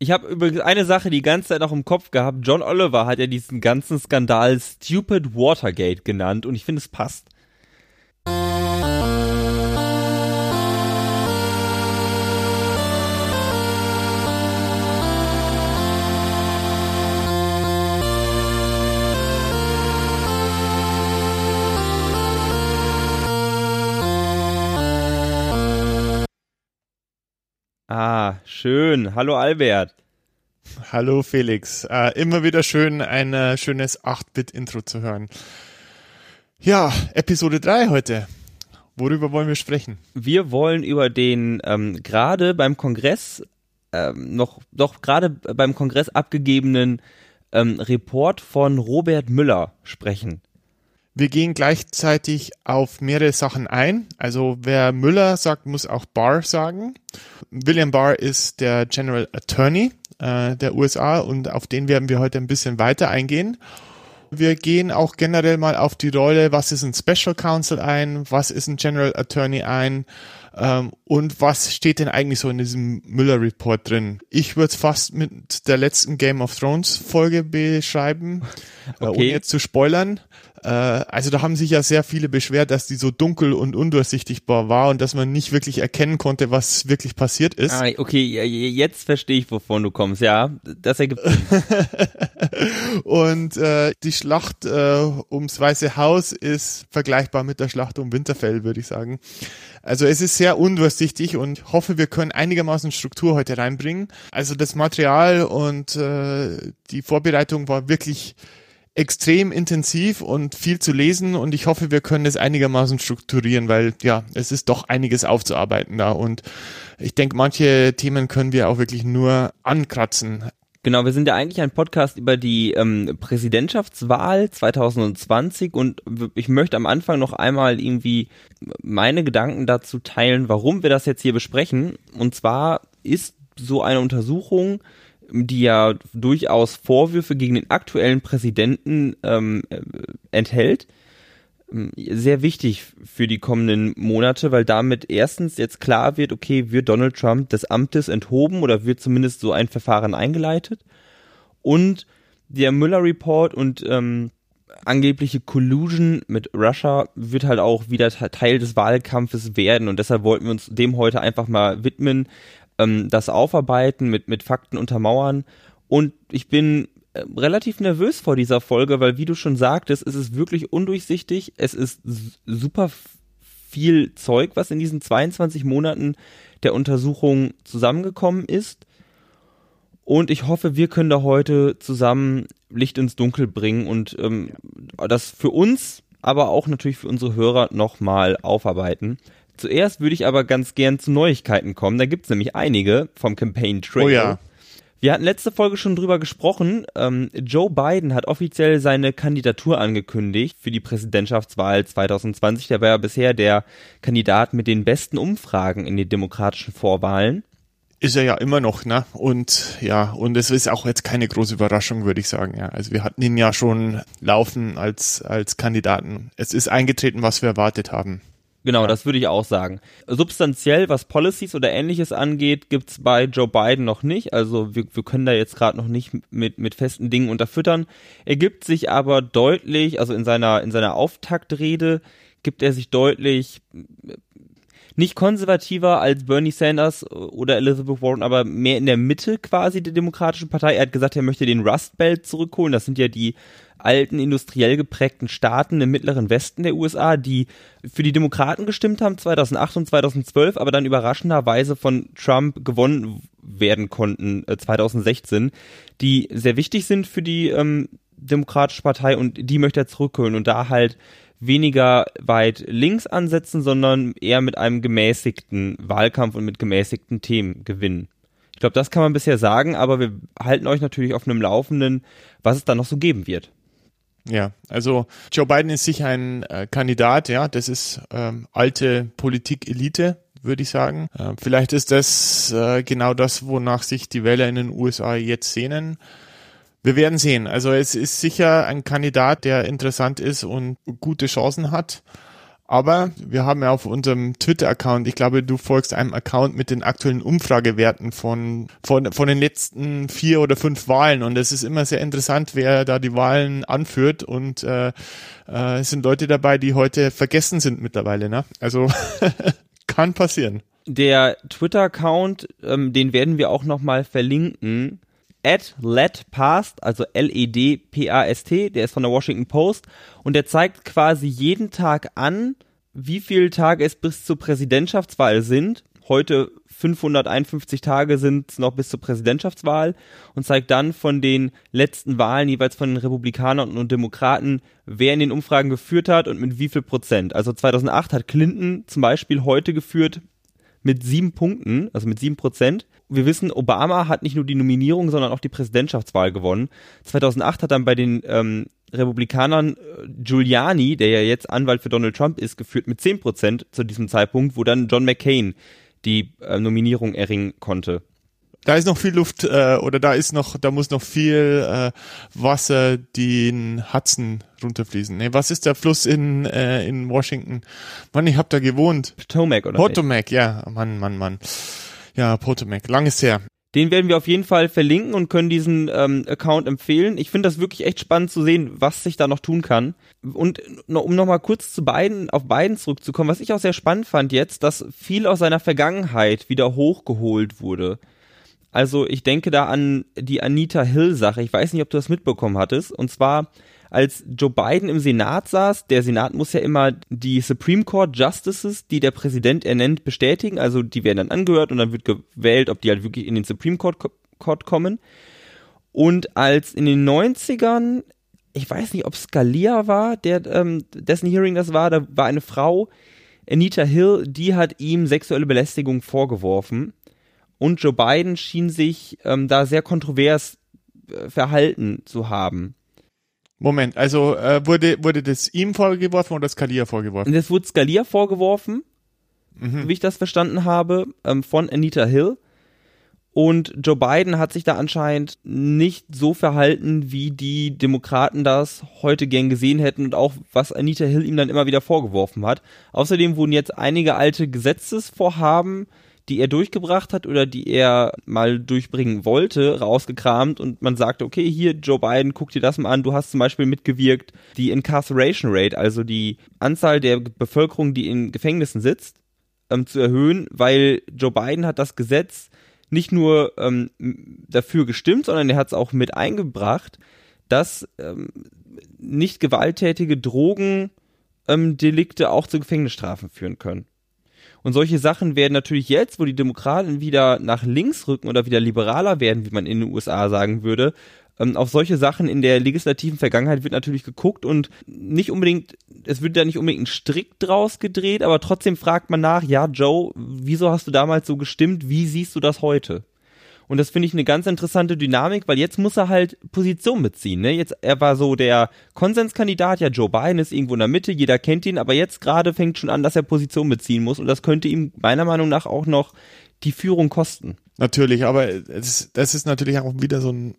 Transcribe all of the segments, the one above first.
Ich habe übrigens eine Sache die ganze Zeit noch im Kopf gehabt. John Oliver hat ja diesen ganzen Skandal Stupid Watergate genannt und ich finde es passt. Ah, schön. Hallo Albert. Hallo Felix. Äh, immer wieder schön, ein äh, schönes 8-Bit-Intro zu hören. Ja, Episode 3 heute. Worüber wollen wir sprechen? Wir wollen über den ähm, gerade beim Kongress ähm, noch doch gerade beim Kongress abgegebenen ähm, Report von Robert Müller sprechen. Wir gehen gleichzeitig auf mehrere Sachen ein. Also wer Müller sagt, muss auch Barr sagen. William Barr ist der General Attorney äh, der USA und auf den werden wir heute ein bisschen weiter eingehen. Wir gehen auch generell mal auf die Rolle, was ist ein Special Counsel ein, was ist ein General Attorney ein ähm, und was steht denn eigentlich so in diesem Müller Report drin. Ich würde es fast mit der letzten Game of Thrones Folge beschreiben, okay. äh, ohne jetzt zu spoilern. Äh, also da haben sich ja sehr viele beschwert, dass die so dunkel und undurchsichtigbar war und dass man nicht wirklich erkennen konnte, was wirklich passiert ist. Ah, okay, jetzt verstehe ich, wovon du kommst. Ja, das ergibt und äh, die Schlacht äh, ums Weiße Haus ist vergleichbar mit der Schlacht um Winterfell, würde ich sagen. Also es ist sehr undurchsichtig und hoffe, wir können einigermaßen Struktur heute reinbringen. Also das Material und äh, die Vorbereitung war wirklich extrem intensiv und viel zu lesen und ich hoffe, wir können es einigermaßen strukturieren, weil ja, es ist doch einiges aufzuarbeiten da und ich denke, manche Themen können wir auch wirklich nur ankratzen. Genau, wir sind ja eigentlich ein Podcast über die ähm, Präsidentschaftswahl 2020 und ich möchte am Anfang noch einmal irgendwie meine Gedanken dazu teilen, warum wir das jetzt hier besprechen. Und zwar ist so eine Untersuchung die ja durchaus Vorwürfe gegen den aktuellen Präsidenten ähm, äh, enthält, ähm, sehr wichtig für die kommenden Monate, weil damit erstens jetzt klar wird, okay, wird Donald Trump des Amtes enthoben oder wird zumindest so ein Verfahren eingeleitet? Und der Müller Report und ähm, angebliche Collusion mit Russia wird halt auch wieder Teil des Wahlkampfes werden. Und deshalb wollten wir uns dem heute einfach mal widmen, ähm, das aufarbeiten, mit, mit Fakten untermauern. Und ich bin äh, relativ nervös vor dieser Folge, weil wie du schon sagtest, es ist wirklich undurchsichtig. Es ist super viel Zeug, was in diesen 22 Monaten der Untersuchung zusammengekommen ist. Und ich hoffe, wir können da heute zusammen Licht ins Dunkel bringen und ähm, das für uns, aber auch natürlich für unsere Hörer nochmal aufarbeiten. Zuerst würde ich aber ganz gern zu Neuigkeiten kommen. Da gibt's nämlich einige vom Campaign Trail. Oh ja. Wir hatten letzte Folge schon drüber gesprochen. Ähm, Joe Biden hat offiziell seine Kandidatur angekündigt für die Präsidentschaftswahl 2020. Der war ja bisher der Kandidat mit den besten Umfragen in den demokratischen Vorwahlen. Ist er ja immer noch, ne? Und ja, und es ist auch jetzt keine große Überraschung, würde ich sagen. Ja, also wir hatten ihn ja schon laufen als als Kandidaten. Es ist eingetreten, was wir erwartet haben. Genau, ja. das würde ich auch sagen. Substanziell, was Policies oder ähnliches angeht, gibt's bei Joe Biden noch nicht. Also wir, wir können da jetzt gerade noch nicht mit, mit festen Dingen unterfüttern. Er gibt sich aber deutlich, also in seiner, in seiner Auftaktrede gibt er sich deutlich nicht konservativer als Bernie Sanders oder Elizabeth Warren, aber mehr in der Mitte quasi der Demokratischen Partei. Er hat gesagt, er möchte den Rust Belt zurückholen. Das sind ja die alten industriell geprägten Staaten im mittleren Westen der USA, die für die Demokraten gestimmt haben 2008 und 2012, aber dann überraschenderweise von Trump gewonnen werden konnten äh, 2016, die sehr wichtig sind für die ähm, Demokratische Partei und die möchte er zurückholen und da halt weniger weit links ansetzen, sondern eher mit einem gemäßigten Wahlkampf und mit gemäßigten Themen gewinnen. Ich glaube, das kann man bisher sagen, aber wir halten euch natürlich auf einem Laufenden, was es da noch so geben wird. Ja, also Joe Biden ist sicher ein äh, Kandidat, ja, das ist ähm, alte Politik-Elite, würde ich sagen. Äh, vielleicht ist das äh, genau das, wonach sich die Wähler in den USA jetzt sehnen. Wir werden sehen. Also es ist sicher ein Kandidat, der interessant ist und gute Chancen hat. Aber wir haben ja auf unserem Twitter-Account, ich glaube, du folgst einem Account mit den aktuellen Umfragewerten von, von, von den letzten vier oder fünf Wahlen. Und es ist immer sehr interessant, wer da die Wahlen anführt. Und äh, äh, es sind Leute dabei, die heute vergessen sind mittlerweile. Ne? Also kann passieren. Der Twitter-Account, ähm, den werden wir auch nochmal verlinken at ledpast, also L-E-D-P-A-S-T, der ist von der Washington Post und der zeigt quasi jeden Tag an, wie viele Tage es bis zur Präsidentschaftswahl sind. Heute 551 Tage sind es noch bis zur Präsidentschaftswahl und zeigt dann von den letzten Wahlen jeweils von den Republikanern und Demokraten, wer in den Umfragen geführt hat und mit wie viel Prozent. Also 2008 hat Clinton zum Beispiel heute geführt mit sieben Punkten, also mit sieben Prozent wir wissen, Obama hat nicht nur die Nominierung, sondern auch die Präsidentschaftswahl gewonnen. 2008 hat dann bei den ähm, Republikanern äh, Giuliani, der ja jetzt Anwalt für Donald Trump ist, geführt mit 10 Prozent zu diesem Zeitpunkt, wo dann John McCain die äh, Nominierung erringen konnte. Da ist noch viel Luft äh, oder da ist noch, da muss noch viel äh, Wasser den Hudson runterfließen. Nee, was ist der Fluss in äh, in Washington? Mann, ich hab da gewohnt. Potomac oder? Potomac, ja, Mann, Mann, Mann. Ja, Potomac, langes her. Den werden wir auf jeden Fall verlinken und können diesen ähm, Account empfehlen. Ich finde das wirklich echt spannend zu sehen, was sich da noch tun kann. Und um nochmal kurz zu beiden, auf beiden zurückzukommen, was ich auch sehr spannend fand jetzt, dass viel aus seiner Vergangenheit wieder hochgeholt wurde. Also ich denke da an die Anita Hill Sache. Ich weiß nicht, ob du das mitbekommen hattest. Und zwar als Joe Biden im Senat saß, der Senat muss ja immer die Supreme Court Justices, die der Präsident ernennt, bestätigen. Also die werden dann angehört und dann wird gewählt, ob die halt wirklich in den Supreme Court, Court kommen. Und als in den 90ern, ich weiß nicht, ob Scalia war, der, ähm, dessen Hearing das war, da war eine Frau, Anita Hill, die hat ihm sexuelle Belästigung vorgeworfen. Und Joe Biden schien sich ähm, da sehr kontrovers äh, verhalten zu haben. Moment, also äh, wurde, wurde das ihm vorgeworfen oder Scalia vorgeworfen? Das wurde Scalia vorgeworfen, mhm. wie ich das verstanden habe, ähm, von Anita Hill. Und Joe Biden hat sich da anscheinend nicht so verhalten, wie die Demokraten das heute gern gesehen hätten und auch was Anita Hill ihm dann immer wieder vorgeworfen hat. Außerdem wurden jetzt einige alte Gesetzesvorhaben die er durchgebracht hat oder die er mal durchbringen wollte, rausgekramt und man sagte, okay, hier Joe Biden, guck dir das mal an, du hast zum Beispiel mitgewirkt, die Incarceration Rate, also die Anzahl der Bevölkerung, die in Gefängnissen sitzt, ähm, zu erhöhen, weil Joe Biden hat das Gesetz nicht nur ähm, dafür gestimmt, sondern er hat es auch mit eingebracht, dass ähm, nicht gewalttätige Drogendelikte auch zu Gefängnisstrafen führen können. Und solche Sachen werden natürlich jetzt, wo die Demokraten wieder nach links rücken oder wieder liberaler werden, wie man in den USA sagen würde, ähm, auf solche Sachen in der legislativen Vergangenheit wird natürlich geguckt und nicht unbedingt, es wird da nicht unbedingt ein Strick draus gedreht, aber trotzdem fragt man nach, ja, Joe, wieso hast du damals so gestimmt? Wie siehst du das heute? Und das finde ich eine ganz interessante Dynamik, weil jetzt muss er halt Position beziehen. Ne? Jetzt, er war so der Konsenskandidat, ja, Joe Biden ist irgendwo in der Mitte, jeder kennt ihn, aber jetzt gerade fängt schon an, dass er Position beziehen muss und das könnte ihm meiner Meinung nach auch noch die Führung kosten. Natürlich, aber das, das ist natürlich auch wieder so ein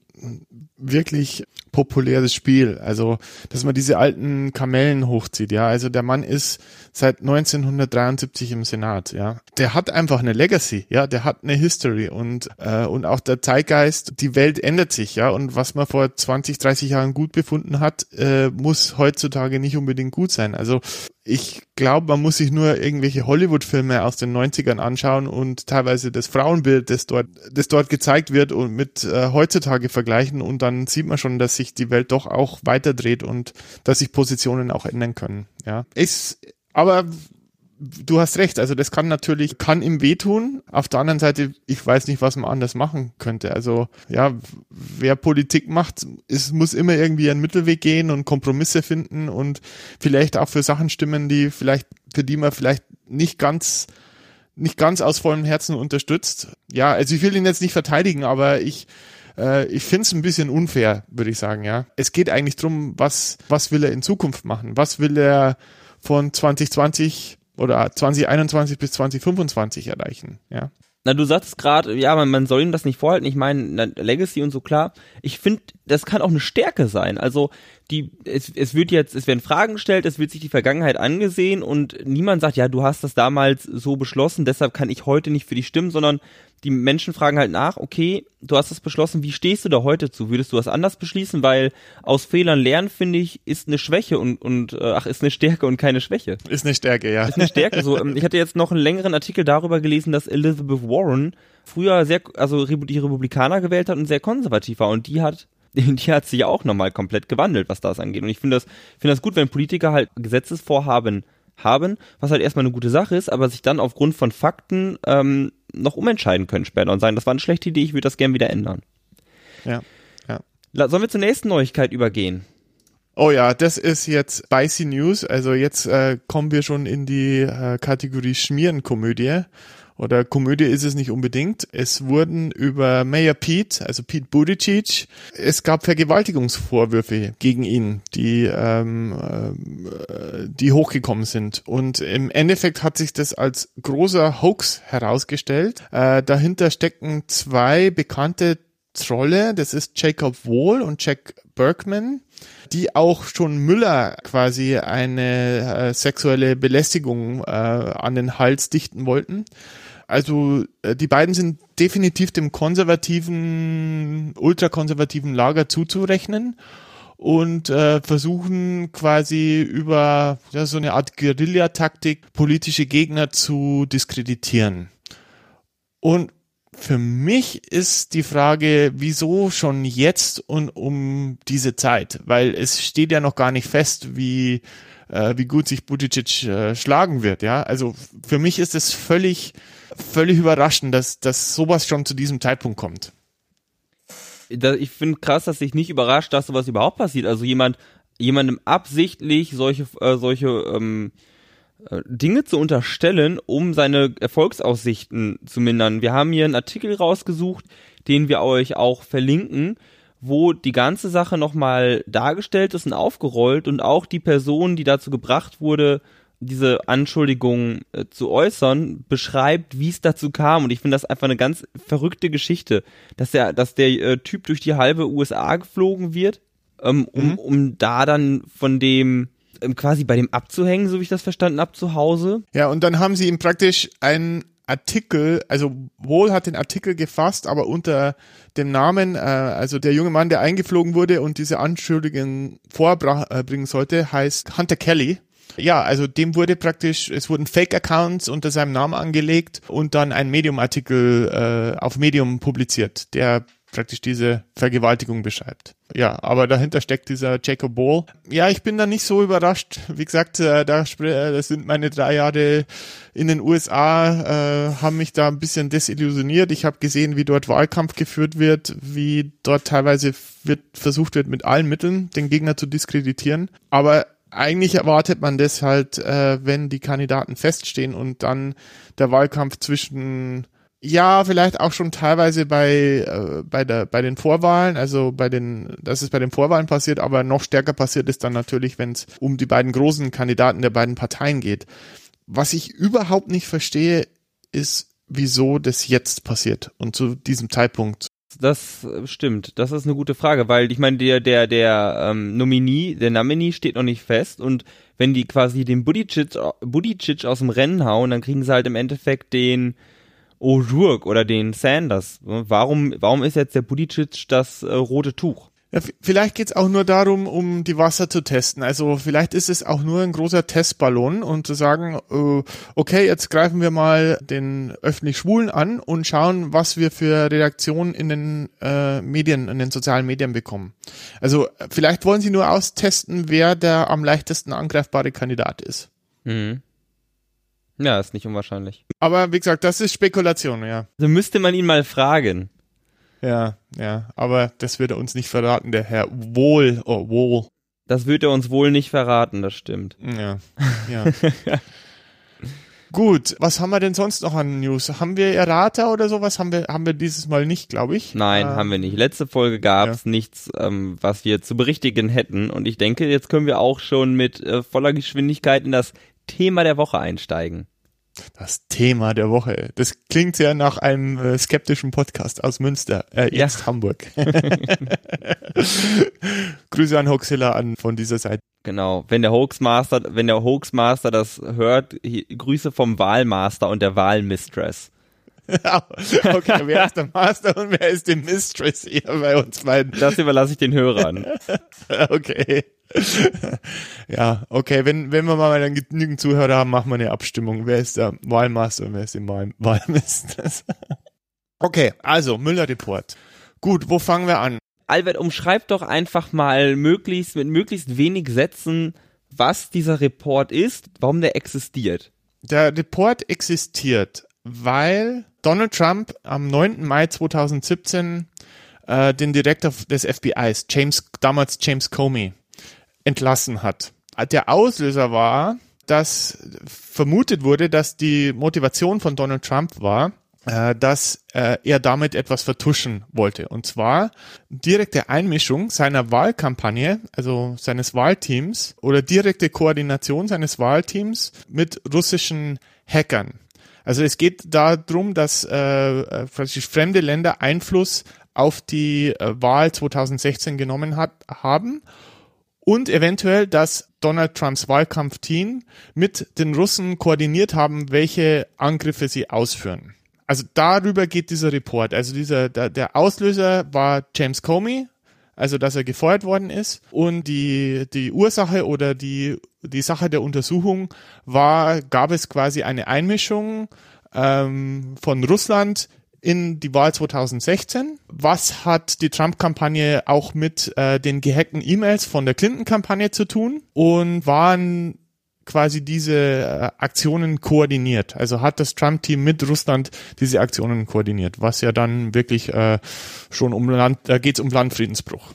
wirklich populäres Spiel. Also, dass man diese alten Kamellen hochzieht, ja. Also der Mann ist seit 1973 im Senat, ja. Der hat einfach eine Legacy, ja. Der hat eine History und äh, und auch der Zeitgeist. Die Welt ändert sich, ja. Und was man vor 20, 30 Jahren gut befunden hat, äh, muss heutzutage nicht unbedingt gut sein. Also ich glaube, man muss sich nur irgendwelche Hollywood-Filme aus den 90ern anschauen und teilweise das Frauenbild, das dort, das dort gezeigt wird und mit äh, heutzutage vergleichen und dann sieht man schon, dass sich die Welt doch auch weiterdreht und dass sich Positionen auch ändern können. Ja, ist, aber du hast recht, also das kann natürlich, kann ihm wehtun. Auf der anderen Seite, ich weiß nicht, was man anders machen könnte. Also ja, wer Politik macht, es muss immer irgendwie einen Mittelweg gehen und Kompromisse finden und vielleicht auch für Sachen stimmen, die vielleicht, für die man vielleicht nicht ganz nicht ganz aus vollem Herzen unterstützt. Ja, also ich will ihn jetzt nicht verteidigen, aber ich äh, ich finde es ein bisschen unfair, würde ich sagen, ja. Es geht eigentlich drum, was, was will er in Zukunft machen? Was will er von 2020 oder 2021 bis 2025 erreichen, ja. Na, du sagst gerade, ja, man, man soll ihm das nicht vorhalten. Ich meine, Legacy und so klar. Ich finde, das kann auch eine Stärke sein. Also die, es, es wird jetzt, es werden Fragen gestellt, es wird sich die Vergangenheit angesehen und niemand sagt, ja, du hast das damals so beschlossen, deshalb kann ich heute nicht für dich stimmen, sondern die Menschen fragen halt nach, okay, du hast das beschlossen, wie stehst du da heute zu? Würdest du das anders beschließen? Weil aus Fehlern lernen, finde ich, ist eine Schwäche und, und äh, ach, ist eine Stärke und keine Schwäche. Ist eine Stärke, ja. Ist eine Stärke. So, ähm, ich hatte jetzt noch einen längeren Artikel darüber gelesen, dass Elizabeth Warren früher sehr, also die Republikaner gewählt hat und sehr konservativ war und die hat die hat sich auch nochmal komplett gewandelt, was das angeht. Und ich finde das, finde das gut, wenn Politiker halt Gesetzesvorhaben haben, was halt erstmal eine gute Sache ist, aber sich dann aufgrund von Fakten ähm, noch umentscheiden können später und sagen, das war eine schlechte Idee, ich würde das gern wieder ändern. Ja, ja. Sollen wir zur nächsten Neuigkeit übergehen? Oh ja, das ist jetzt Spicy News. Also jetzt äh, kommen wir schon in die äh, Kategorie Schmierenkomödie oder Komödie ist es nicht unbedingt. Es wurden über Mayor Pete, also Pete Buttigieg, es gab Vergewaltigungsvorwürfe gegen ihn, die ähm, äh, die hochgekommen sind. Und im Endeffekt hat sich das als großer Hoax herausgestellt. Äh, dahinter stecken zwei bekannte Trolle, das ist Jacob Wohl und Jack Berkman die auch schon Müller quasi eine äh, sexuelle Belästigung äh, an den Hals dichten wollten. Also äh, die beiden sind definitiv dem konservativen, ultrakonservativen Lager zuzurechnen und äh, versuchen quasi über ja, so eine Art Guerillataktik politische Gegner zu diskreditieren. Und für mich ist die Frage, wieso schon jetzt und um diese Zeit? Weil es steht ja noch gar nicht fest, wie, äh, wie gut sich Buttigieg äh, schlagen wird. Ja, also für mich ist es völlig völlig überraschend, dass, dass sowas schon zu diesem Zeitpunkt kommt. Ich finde krass, dass sich nicht überrascht, dass sowas überhaupt passiert. Also jemand, jemandem absichtlich solche, äh, solche ähm, äh, Dinge zu unterstellen, um seine Erfolgsaussichten zu mindern. Wir haben hier einen Artikel rausgesucht, den wir euch auch verlinken, wo die ganze Sache nochmal dargestellt ist und aufgerollt und auch die Person, die dazu gebracht wurde, diese Anschuldigung äh, zu äußern, beschreibt, wie es dazu kam. Und ich finde das einfach eine ganz verrückte Geschichte, dass der, dass der äh, Typ durch die halbe USA geflogen wird, ähm, um, mhm. um da dann von dem ähm, quasi bei dem abzuhängen, so wie ich das verstanden habe, zu Hause. Ja, und dann haben sie ihm praktisch einen Artikel, also Wohl hat den Artikel gefasst, aber unter dem Namen, äh, also der junge Mann, der eingeflogen wurde und diese Anschuldigungen vorbringen sollte, heißt Hunter Kelly ja, also dem wurde praktisch, es wurden Fake-Accounts unter seinem Namen angelegt und dann ein Medium-Artikel äh, auf Medium publiziert, der praktisch diese Vergewaltigung beschreibt. Ja, aber dahinter steckt dieser Jacob Ball. Ja, ich bin da nicht so überrascht. Wie gesagt, äh, da äh, das sind meine drei Jahre in den USA, äh, haben mich da ein bisschen desillusioniert. Ich habe gesehen, wie dort Wahlkampf geführt wird, wie dort teilweise wird versucht wird, mit allen Mitteln den Gegner zu diskreditieren. Aber eigentlich erwartet man das halt, äh, wenn die Kandidaten feststehen und dann der Wahlkampf zwischen ja, vielleicht auch schon teilweise bei, äh, bei, der, bei den Vorwahlen, also bei den, das ist bei den Vorwahlen passiert, aber noch stärker passiert ist dann natürlich, wenn es um die beiden großen Kandidaten der beiden Parteien geht. Was ich überhaupt nicht verstehe, ist, wieso das jetzt passiert und zu diesem Zeitpunkt das stimmt. Das ist eine gute Frage, weil ich meine, der, der, der ähm, Nominee, der Nominee steht noch nicht fest und wenn die quasi den Budicic, aus dem Rennen hauen, dann kriegen sie halt im Endeffekt den O'Rourke oder den Sanders. Warum, warum ist jetzt der Budicic das äh, rote Tuch? Ja, vielleicht geht's auch nur darum, um die Wasser zu testen. Also vielleicht ist es auch nur ein großer Testballon und zu sagen, äh, okay, jetzt greifen wir mal den öffentlich Schwulen an und schauen, was wir für Reaktionen in den äh, Medien, in den sozialen Medien bekommen. Also vielleicht wollen sie nur austesten, wer der am leichtesten angreifbare Kandidat ist. Mhm. Ja, ist nicht unwahrscheinlich. Aber wie gesagt, das ist Spekulation, ja. Also müsste man ihn mal fragen. Ja, ja, aber das wird er uns nicht verraten, der Herr Wohl, oh, Wohl. Das wird er uns wohl nicht verraten, das stimmt. Ja, ja. Gut, was haben wir denn sonst noch an News? Haben wir Errata oder sowas? Haben wir, haben wir dieses Mal nicht, glaube ich. Nein, äh, haben wir nicht. Letzte Folge gab es ja. nichts, ähm, was wir zu berichtigen hätten. Und ich denke, jetzt können wir auch schon mit äh, voller Geschwindigkeit in das Thema der Woche einsteigen. Das Thema der Woche. Das klingt ja nach einem äh, skeptischen Podcast aus Münster, äh, Ja. jetzt Hamburg. Grüße an Hoxilla an von dieser Seite. Genau. Wenn der Hoaxmaster, wenn der Hoaxmaster das hört, hi- Grüße vom Wahlmaster und der Wahlmistress. okay, wer ist der Master und wer ist die Mistress hier bei uns beiden? Das überlasse ich den Hörern. Okay. ja, okay, wenn, wenn wir mal dann genügend Zuhörer haben, machen wir eine Abstimmung. Wer ist der Wahlmaster und wer ist die Wahl Wahlmistress? okay, also Müller-Report. Gut, wo fangen wir an? Albert, umschreib doch einfach mal möglichst, mit möglichst wenig Sätzen, was dieser Report ist, warum der existiert. Der Report existiert, weil Donald Trump am 9. Mai 2017 äh, den Direktor des FBIs, James, damals James Comey, entlassen hat. Der Auslöser war, dass vermutet wurde, dass die Motivation von Donald Trump war, äh, dass äh, er damit etwas vertuschen wollte. Und zwar direkte Einmischung seiner Wahlkampagne, also seines Wahlteams oder direkte Koordination seines Wahlteams mit russischen Hackern. Also es geht darum, dass äh, äh, praktisch fremde Länder Einfluss auf die äh, Wahl 2016 genommen hat, haben und eventuell, dass Donald Trumps Wahlkampfteam mit den Russen koordiniert haben, welche Angriffe sie ausführen. Also darüber geht dieser Report. Also dieser der, der Auslöser war James Comey, also dass er gefeuert worden ist und die die Ursache oder die die Sache der Untersuchung war, gab es quasi eine Einmischung ähm, von Russland in die Wahl 2016. Was hat die Trump-Kampagne auch mit äh, den gehackten E-Mails von der Clinton-Kampagne zu tun? Und waren quasi diese äh, Aktionen koordiniert? Also hat das Trump-Team mit Russland diese Aktionen koordiniert? Was ja dann wirklich äh, schon um Land, da geht's um Landfriedensbruch.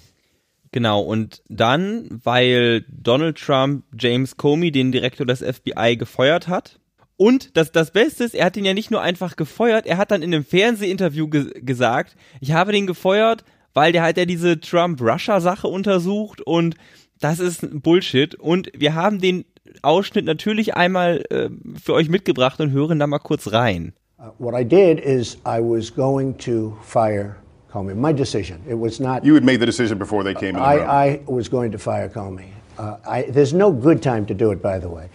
Genau, und dann, weil Donald Trump James Comey, den Direktor des FBI, gefeuert hat. Und das, das Beste ist, er hat ihn ja nicht nur einfach gefeuert, er hat dann in einem Fernsehinterview ge gesagt, ich habe den gefeuert, weil der hat ja diese Trump-Russia-Sache untersucht und das ist Bullshit. Und wir haben den Ausschnitt natürlich einmal äh, für euch mitgebracht und hören da mal kurz rein. Uh, what I did is I was going to fire Comey. My decision. It was not. You had made the decision before they came in the room. I, I was going to fire Comey. Uh, I, there's no good time to do it, by the way.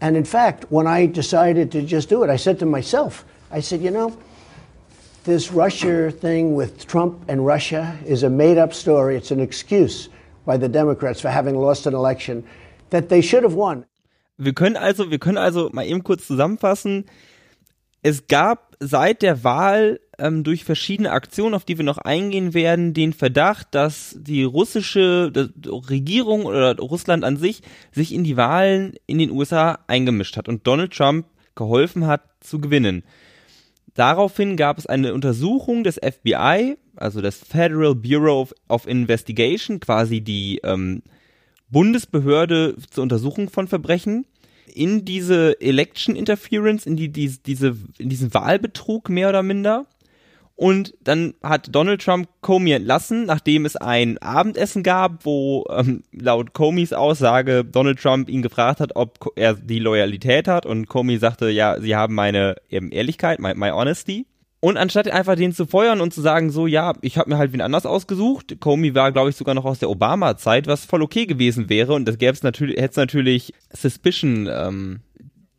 And in fact, when I decided to just do it, I said to myself, I said, you know, this Russia thing with Trump and Russia is a made up story. It's an excuse by the Democrats for having lost an election that they should have won. Wir können also, wir können also mal eben kurz zusammenfassen. Es gab seit der Wahl ähm, durch verschiedene Aktionen, auf die wir noch eingehen werden, den Verdacht, dass die russische die Regierung oder Russland an sich sich in die Wahlen in den USA eingemischt hat und Donald Trump geholfen hat zu gewinnen. Daraufhin gab es eine Untersuchung des FBI, also des Federal Bureau of, of Investigation, quasi die ähm, Bundesbehörde zur Untersuchung von Verbrechen in diese Election Interference, in die, die diese, in diesen Wahlbetrug mehr oder minder. Und dann hat Donald Trump Comey entlassen, nachdem es ein Abendessen gab, wo ähm, laut Comeys Aussage Donald Trump ihn gefragt hat, ob er die Loyalität hat und Comey sagte, ja, sie haben meine eben Ehrlichkeit, my, my honesty. Und anstatt einfach den zu feuern und zu sagen, so, ja, ich habe mir halt wen anders ausgesucht, Comey war, glaube ich, sogar noch aus der Obama-Zeit, was voll okay gewesen wäre und das gäbe es natürlich, hätte es natürlich Suspicion, ähm,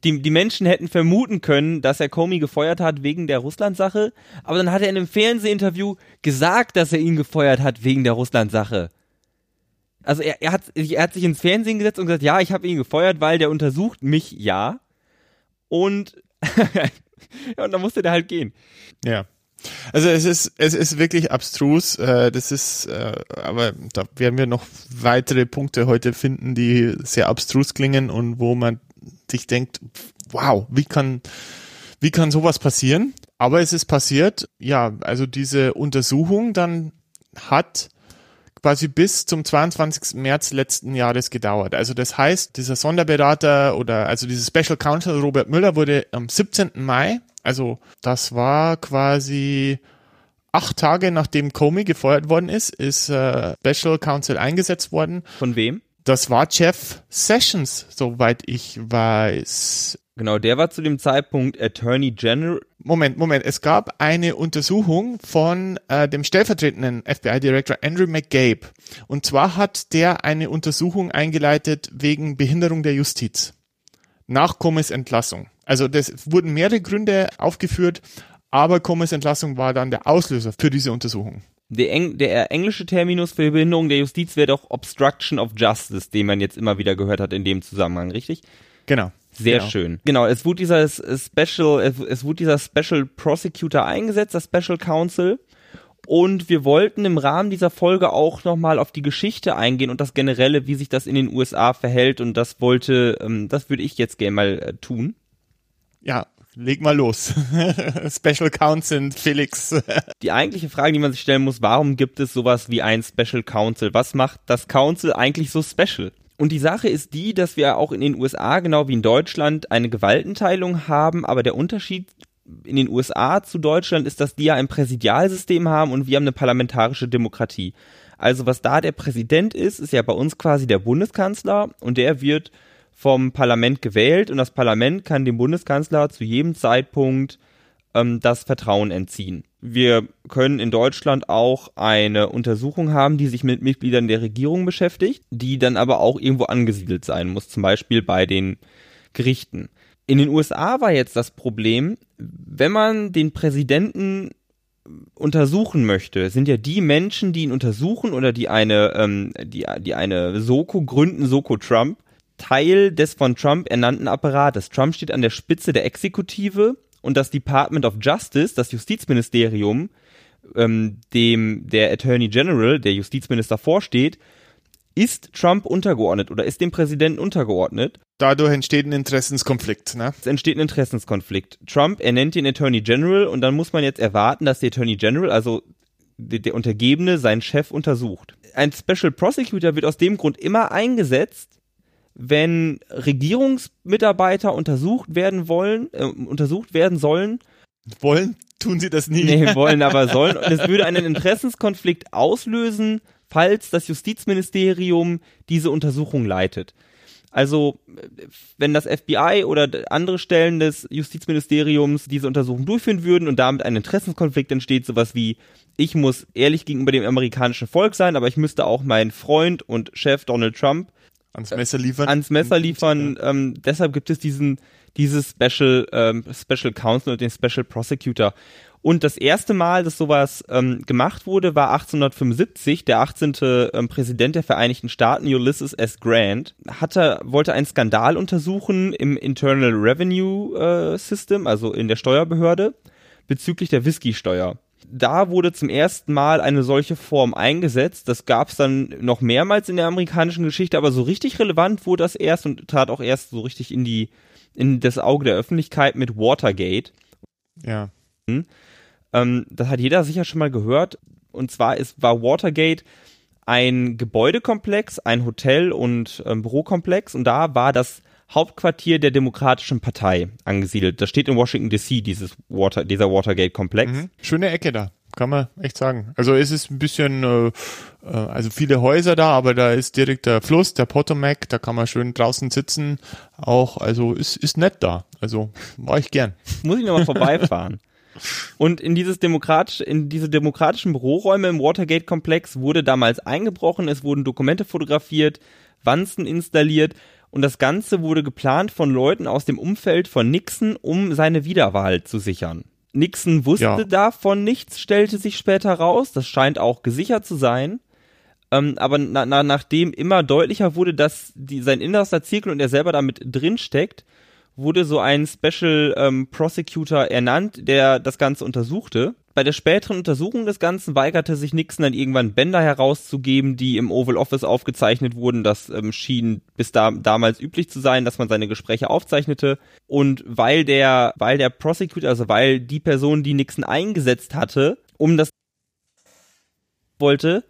die, die Menschen hätten vermuten können, dass er Comey gefeuert hat wegen der Russland-Sache, aber dann hat er in einem Fernsehinterview gesagt, dass er ihn gefeuert hat wegen der Russland-Sache. Also er, er, hat, er hat sich ins Fernsehen gesetzt und gesagt, ja, ich habe ihn gefeuert, weil der untersucht mich, ja. Und, und dann musste der halt gehen. Ja. Also es ist es ist wirklich abstrus. Äh, das ist, äh, aber da werden wir noch weitere Punkte heute finden, die sehr abstrus klingen und wo man sich denkt, wow, wie kann wie kann sowas passieren? Aber es ist passiert. Ja, also diese Untersuchung dann hat quasi bis zum 22. März letzten Jahres gedauert. Also das heißt, dieser Sonderberater oder also dieser Special Counsel Robert Müller wurde am 17. Mai, also das war quasi acht Tage nachdem Comey gefeuert worden ist, ist äh, Special Counsel eingesetzt worden. Von wem? Das war Jeff Sessions, soweit ich weiß. Genau, der war zu dem Zeitpunkt Attorney General. Moment, Moment. Es gab eine Untersuchung von äh, dem stellvertretenden FBI-Director Andrew McGabe. Und zwar hat der eine Untersuchung eingeleitet wegen Behinderung der Justiz. Nach Comis Entlassung. Also das wurden mehrere Gründe aufgeführt, aber Comis Entlassung war dann der Auslöser für diese Untersuchung. Der, Eng der englische Terminus für Behinderung der Justiz wäre doch Obstruction of Justice, den man jetzt immer wieder gehört hat in dem Zusammenhang, richtig? Genau. Sehr genau. schön. Genau, es wurde dieser Special, es wurde dieser Special Prosecutor eingesetzt, das Special Counsel. Und wir wollten im Rahmen dieser Folge auch nochmal auf die Geschichte eingehen und das Generelle, wie sich das in den USA verhält. Und das wollte, ähm, das würde ich jetzt gerne mal äh, tun. Ja, leg mal los. Special Counsel, Felix. die eigentliche Frage, die man sich stellen muss, warum gibt es sowas wie ein Special Counsel? Was macht das Counsel eigentlich so special? Und die Sache ist die, dass wir auch in den USA, genau wie in Deutschland, eine Gewaltenteilung haben, aber der Unterschied in den USA zu Deutschland ist, dass die ja ein Präsidialsystem haben und wir haben eine parlamentarische Demokratie. Also was da der Präsident ist, ist ja bei uns quasi der Bundeskanzler und der wird vom Parlament gewählt und das Parlament kann dem Bundeskanzler zu jedem Zeitpunkt ähm, das Vertrauen entziehen. Wir können in Deutschland auch eine Untersuchung haben, die sich mit Mitgliedern der Regierung beschäftigt, die dann aber auch irgendwo angesiedelt sein muss, zum Beispiel bei den Gerichten. In den USA war jetzt das Problem, wenn man den Präsidenten untersuchen möchte, sind ja die Menschen, die ihn untersuchen oder die eine, ähm, die, die eine Soko gründen, Soko Trump, Teil des von Trump ernannten Apparates. Trump steht an der Spitze der Exekutive und das Department of Justice, das Justizministerium, ähm, dem der Attorney General, der Justizminister vorsteht, ist Trump untergeordnet oder ist dem Präsidenten untergeordnet. Dadurch entsteht ein Interessenskonflikt, ne? Es entsteht ein Interessenskonflikt. Trump ernennt den Attorney General und dann muss man jetzt erwarten, dass der Attorney General, also der, der Untergebene, seinen Chef untersucht. Ein Special Prosecutor wird aus dem Grund immer eingesetzt, wenn Regierungsmitarbeiter untersucht werden wollen, äh, untersucht werden sollen. Wollen? Tun sie das nie? Nee, wollen aber sollen. Und es würde einen Interessenskonflikt auslösen, falls das Justizministerium diese Untersuchung leitet. Also, wenn das FBI oder andere Stellen des Justizministeriums diese Untersuchung durchführen würden und damit ein Interessenskonflikt entsteht, sowas wie, ich muss ehrlich gegenüber dem amerikanischen Volk sein, aber ich müsste auch meinen Freund und Chef Donald Trump ans Messer liefern. Ans Messer liefern. Ähm, deshalb gibt es diesen dieses Special ähm, Special Counsel und den Special Prosecutor. Und das erste Mal, dass sowas ähm, gemacht wurde, war 1875. Der 18. Ähm, Präsident der Vereinigten Staaten, Ulysses S. Grant, hatte, wollte einen Skandal untersuchen im Internal Revenue äh, System, also in der Steuerbehörde, bezüglich der Whisky-Steuer da wurde zum ersten Mal eine solche Form eingesetzt. Das gab es dann noch mehrmals in der amerikanischen Geschichte, aber so richtig relevant wurde das erst und trat auch erst so richtig in die in das Auge der Öffentlichkeit mit Watergate. Ja. Ähm, das hat jeder sicher schon mal gehört. Und zwar ist war Watergate ein Gebäudekomplex, ein Hotel und ähm, Bürokomplex und da war das Hauptquartier der Demokratischen Partei angesiedelt. Das steht in Washington DC, dieses Water, dieser Watergate-Komplex. Mhm. Schöne Ecke da, kann man echt sagen. Also es ist ein bisschen, äh, äh, also viele Häuser da, aber da ist direkt der Fluss, der Potomac, da kann man schön draußen sitzen. Auch, also ist, ist nett da. Also war ich gern. Muss ich nochmal vorbeifahren. Und in dieses demokratische, in diese demokratischen Büroräume im Watergate-Komplex wurde damals eingebrochen, es wurden Dokumente fotografiert, Wanzen installiert und das Ganze wurde geplant von Leuten aus dem Umfeld von Nixon, um seine Wiederwahl zu sichern. Nixon wusste ja. davon nichts, stellte sich später raus. Das scheint auch gesichert zu sein. Ähm, aber na, na, nachdem immer deutlicher wurde, dass die, sein innerster Zirkel und er selber damit drin steckt, wurde so ein Special ähm, Prosecutor ernannt, der das Ganze untersuchte. Bei der späteren Untersuchung des Ganzen weigerte sich Nixon dann irgendwann Bänder herauszugeben, die im Oval Office aufgezeichnet wurden. Das ähm, schien bis da, damals üblich zu sein, dass man seine Gespräche aufzeichnete. Und weil der, weil der Prosecutor, also weil die Person, die Nixon eingesetzt hatte, um das wollte,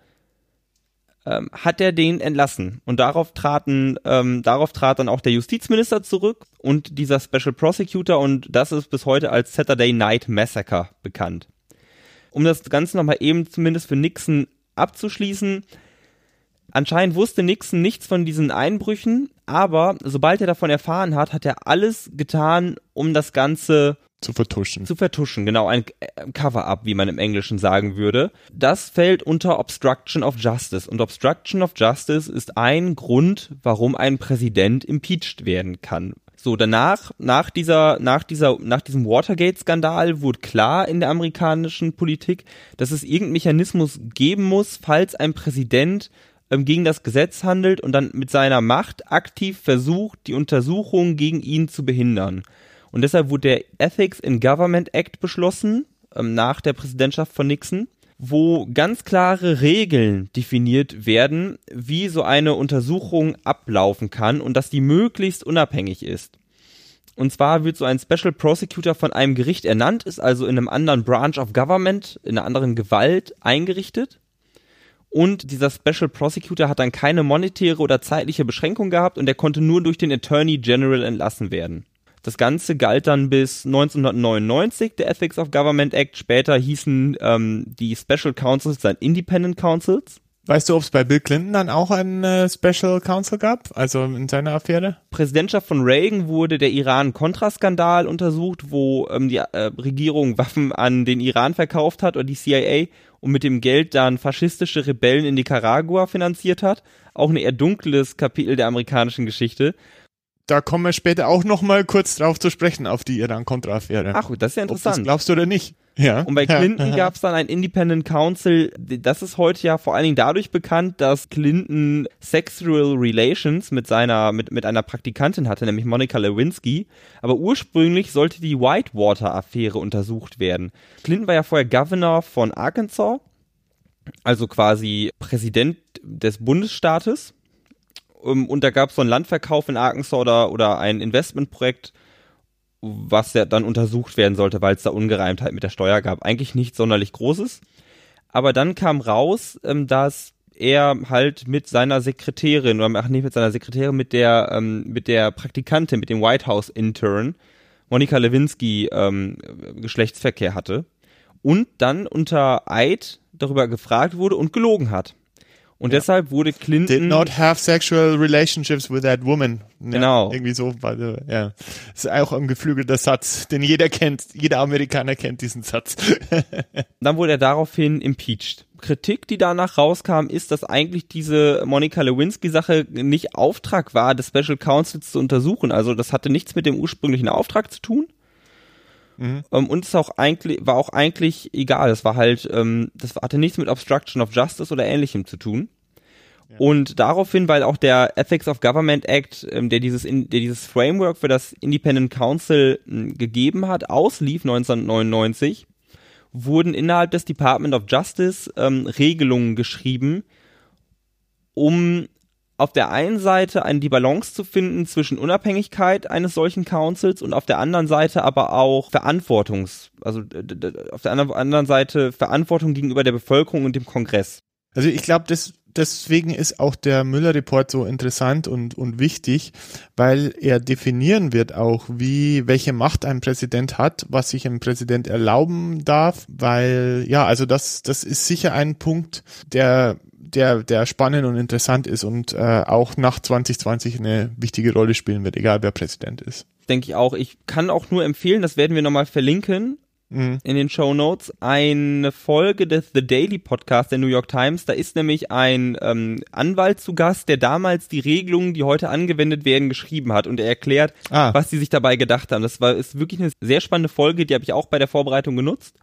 ähm, hat er den entlassen. Und darauf traten, ähm, darauf trat dann auch der Justizminister zurück und dieser Special Prosecutor und das ist bis heute als Saturday Night Massacre bekannt. Um das Ganze nochmal eben zumindest für Nixon abzuschließen, anscheinend wusste Nixon nichts von diesen Einbrüchen, aber sobald er davon erfahren hat, hat er alles getan, um das Ganze zu vertuschen. Zu vertuschen, genau, ein äh, Cover-up, wie man im Englischen sagen würde. Das fällt unter Obstruction of Justice. Und Obstruction of Justice ist ein Grund, warum ein Präsident impeached werden kann. So, danach, nach dieser, nach dieser, nach diesem Watergate-Skandal wurde klar in der amerikanischen Politik, dass es irgendeinen Mechanismus geben muss, falls ein Präsident ähm, gegen das Gesetz handelt und dann mit seiner Macht aktiv versucht, die Untersuchungen gegen ihn zu behindern. Und deshalb wurde der Ethics in Government Act beschlossen, ähm, nach der Präsidentschaft von Nixon, wo ganz klare Regeln definiert werden, wie so eine Untersuchung ablaufen kann und dass die möglichst unabhängig ist. Und zwar wird so ein Special Prosecutor von einem Gericht ernannt, ist also in einem anderen Branch of Government, in einer anderen Gewalt eingerichtet. Und dieser Special Prosecutor hat dann keine monetäre oder zeitliche Beschränkung gehabt und er konnte nur durch den Attorney General entlassen werden. Das Ganze galt dann bis 1999, der Ethics of Government Act. Später hießen ähm, die Special Councils dann Independent Councils. Weißt du, ob es bei Bill Clinton dann auch einen äh, Special Counsel gab, also in seiner Affäre? Präsidentschaft von Reagan wurde der Iran-Contra-Skandal untersucht, wo ähm, die äh, Regierung Waffen an den Iran verkauft hat oder die CIA und mit dem Geld dann faschistische Rebellen in Nicaragua finanziert hat. Auch ein eher dunkles Kapitel der amerikanischen Geschichte da kommen wir später auch noch mal kurz drauf zu sprechen, auf die Iran-Contra-Affäre. Ach, das ist ja interessant. Ob das glaubst du oder nicht? Ja. Und bei Clinton ja. gab es dann ein Independent Council. Das ist heute ja vor allen Dingen dadurch bekannt, dass Clinton Sexual Relations mit seiner, mit, mit einer Praktikantin hatte, nämlich Monica Lewinsky. Aber ursprünglich sollte die Whitewater-Affäre untersucht werden. Clinton war ja vorher Governor von Arkansas, also quasi Präsident des Bundesstaates und da gab es so einen Landverkauf in Arkansas oder, oder ein Investmentprojekt, was ja dann untersucht werden sollte, weil es da Ungereimtheit mit der Steuer gab. Eigentlich nichts sonderlich Großes. Aber dann kam raus, ähm, dass er halt mit seiner Sekretärin, oder ach nicht mit seiner Sekretärin, mit der, ähm, mit der Praktikantin, mit dem White House Intern, Monika Lewinsky, ähm, Geschlechtsverkehr hatte. Und dann unter Eid darüber gefragt wurde und gelogen hat. Und ja. deshalb wurde Clinton. Did not have sexual relationships with that woman. Genau. Ja, irgendwie so, weil, ja. Das ist auch ein geflügelter Satz, den jeder kennt. Jeder Amerikaner kennt diesen Satz. Dann wurde er daraufhin impeached. Kritik, die danach rauskam, ist, dass eigentlich diese Monica Lewinsky-Sache nicht Auftrag war, des Special Counsels zu untersuchen. Also das hatte nichts mit dem ursprünglichen Auftrag zu tun. Mhm. Ähm, und es auch eigentlich, war auch eigentlich egal. Es war halt, ähm, das hatte nichts mit Obstruction of Justice oder ähnlichem zu tun. Ja. Und daraufhin, weil auch der Ethics of Government Act, ähm, der dieses, in, der dieses Framework für das Independent Council ähm, gegeben hat, auslief 1999, wurden innerhalb des Department of Justice ähm, Regelungen geschrieben, um auf der einen Seite eine, die Balance zu finden zwischen Unabhängigkeit eines solchen Councils und auf der anderen Seite aber auch Verantwortungs, also auf der anderen Seite Verantwortung gegenüber der Bevölkerung und dem Kongress. Also ich glaube, das deswegen ist auch der Müller-Report so interessant und, und wichtig, weil er definieren wird auch, wie, welche Macht ein Präsident hat, was sich ein Präsident erlauben darf, weil, ja, also das, das ist sicher ein Punkt, der der, der spannend und interessant ist und äh, auch nach 2020 eine wichtige Rolle spielen wird, egal wer Präsident ist. Denke ich auch. Ich kann auch nur empfehlen, das werden wir nochmal verlinken mhm. in den Show Notes, eine Folge des The Daily Podcast der New York Times. Da ist nämlich ein ähm, Anwalt zu Gast, der damals die Regelungen, die heute angewendet werden, geschrieben hat und er erklärt, ah. was sie sich dabei gedacht haben. Das war ist wirklich eine sehr spannende Folge, die habe ich auch bei der Vorbereitung genutzt.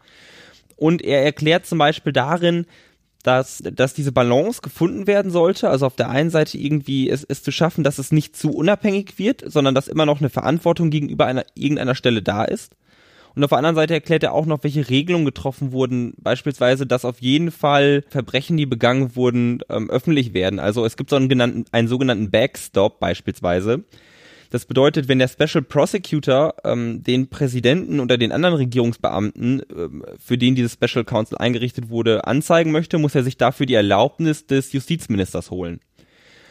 Und er erklärt zum Beispiel darin, dass, dass diese Balance gefunden werden sollte. Also auf der einen Seite irgendwie es, es zu schaffen, dass es nicht zu unabhängig wird, sondern dass immer noch eine Verantwortung gegenüber einer, irgendeiner Stelle da ist. Und auf der anderen Seite erklärt er auch noch, welche Regelungen getroffen wurden. Beispielsweise, dass auf jeden Fall Verbrechen, die begangen wurden, ähm, öffentlich werden. Also es gibt so einen, genannten, einen sogenannten Backstop beispielsweise. Das bedeutet, wenn der Special Prosecutor ähm, den Präsidenten oder den anderen Regierungsbeamten, ähm, für den dieses Special Counsel eingerichtet wurde, anzeigen möchte, muss er sich dafür die Erlaubnis des Justizministers holen.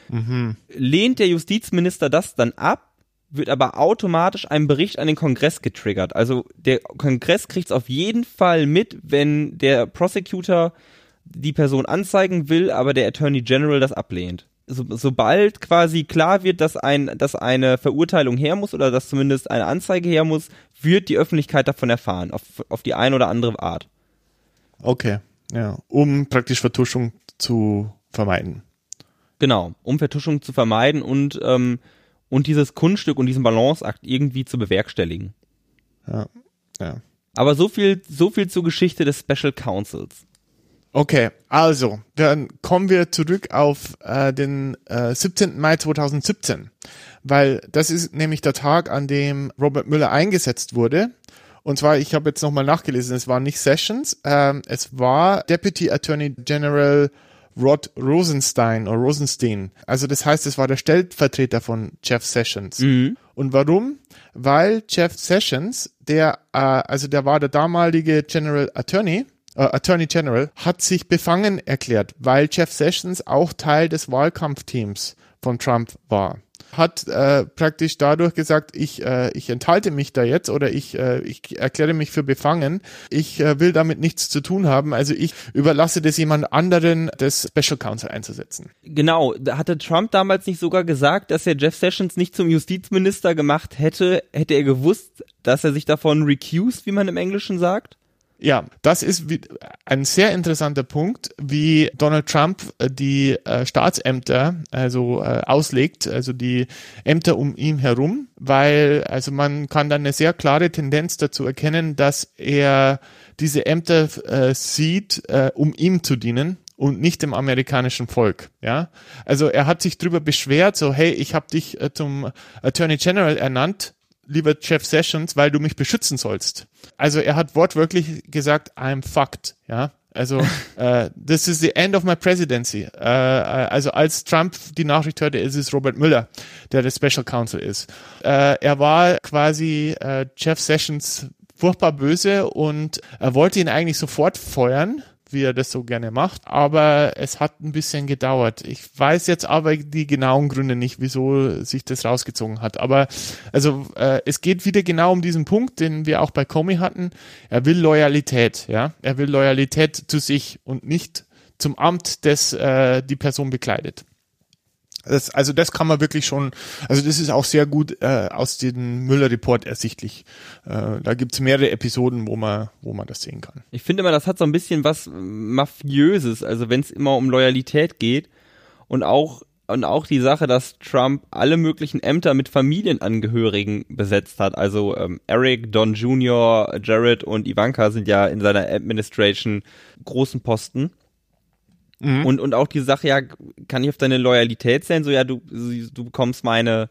Mhm. Lehnt der Justizminister das dann ab, wird aber automatisch ein Bericht an den Kongress getriggert. Also der Kongress kriegt es auf jeden Fall mit, wenn der Prosecutor die Person anzeigen will, aber der Attorney General das ablehnt. so, sobald quasi klar wird, dass ein, dass eine Verurteilung her muss oder dass zumindest eine Anzeige her muss, wird die Öffentlichkeit davon erfahren, auf, auf die eine oder andere Art. Okay, ja, um praktisch Vertuschung zu vermeiden. Genau, um Vertuschung zu vermeiden und, ähm, und dieses Kunststück und diesen Balanceakt irgendwie zu bewerkstelligen. Ja, ja. Aber so viel, so viel zur Geschichte des Special Councils. Okay, also, dann kommen wir zurück auf äh, den äh, 17. Mai 2017, weil das ist nämlich der Tag, an dem Robert Müller eingesetzt wurde. Und zwar, ich habe jetzt nochmal nachgelesen, es war nicht Sessions, ähm, es war Deputy Attorney General Rod Rosenstein oder Rosenstein. Also das heißt, es war der Stellvertreter von Jeff Sessions. Mhm. Und warum? Weil Jeff Sessions, der, äh, also der war der damalige General Attorney, äh, Attorney General, hat sich befangen erklärt, weil Jeff Sessions auch Teil des Wahlkampfteams von Trump war hat äh, praktisch dadurch gesagt, ich, äh, ich enthalte mich da jetzt oder ich, äh, ich erkläre mich für befangen. Ich äh, will damit nichts zu tun haben. Also ich überlasse das jemand anderen, das Special Counsel einzusetzen. Genau, hatte Trump damals nicht sogar gesagt, dass er Jeff Sessions nicht zum Justizminister gemacht hätte, hätte er gewusst, dass er sich davon recused, wie man im Englischen sagt? Ja, das ist ein sehr interessanter Punkt, wie Donald Trump äh, die äh, Staatsämter also äh, auslegt, also die Ämter um ihn herum, weil also man kann dann eine sehr klare Tendenz dazu erkennen, dass er diese Ämter äh, sieht, äh, um ihm zu dienen und nicht dem amerikanischen Volk. Ja, also er hat sich drüber beschwert, so hey, ich habe dich zum Attorney General ernannt, lieber Jeff Sessions, weil du mich beschützen sollst. Also er hat wortwörtlich gesagt, I'm fucked, ja. Also, uh, this is the end of my presidency. Uh, also als Trump die Nachricht hörte, ist es Robert Müller, der der Special Counsel ist. Uh, er war quasi Jeff Sessions furchtbar böse und er wollte ihn eigentlich sofort feuern wie er das so gerne macht. Aber es hat ein bisschen gedauert. Ich weiß jetzt aber die genauen Gründe nicht, wieso sich das rausgezogen hat. Aber also äh, es geht wieder genau um diesen Punkt, den wir auch bei Comey hatten. Er will Loyalität, ja. Er will Loyalität zu sich und nicht zum Amt, das äh, die Person bekleidet. Das, also das kann man wirklich schon, also das ist auch sehr gut äh, aus dem Müller-Report ersichtlich. Äh, da gibt's mehrere Episoden, wo man, wo man das sehen kann. Ich finde immer, das hat so ein bisschen was Mafiöses, also wenn es immer um Loyalität geht und auch und auch die Sache, dass Trump alle möglichen Ämter mit Familienangehörigen besetzt hat. Also ähm, Eric, Don Jr., Jared und Ivanka sind ja in seiner Administration großen Posten. Mhm. Und, und auch die Sache, ja, kann ich auf deine Loyalität zählen? So, ja, du, du bekommst meine,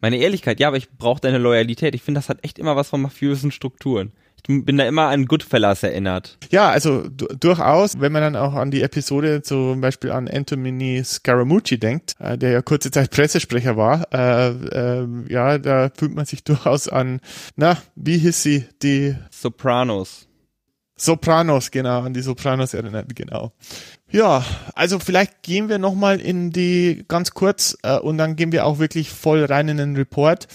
meine Ehrlichkeit. Ja, aber ich brauche deine Loyalität. Ich finde, das hat echt immer was von mafiösen Strukturen. Ich bin da immer an Goodfellas erinnert. Ja, also durchaus, wenn man dann auch an die Episode zum Beispiel an Anthony Scaramucci denkt, äh, der ja kurze Zeit Pressesprecher war, äh, äh, ja, da fühlt man sich durchaus an, na, wie hieß sie, die Sopranos. Sopranos, genau, an die Sopranos erinnert, genau. Ja, also vielleicht gehen wir nochmal in die ganz kurz äh, und dann gehen wir auch wirklich voll rein in den Report.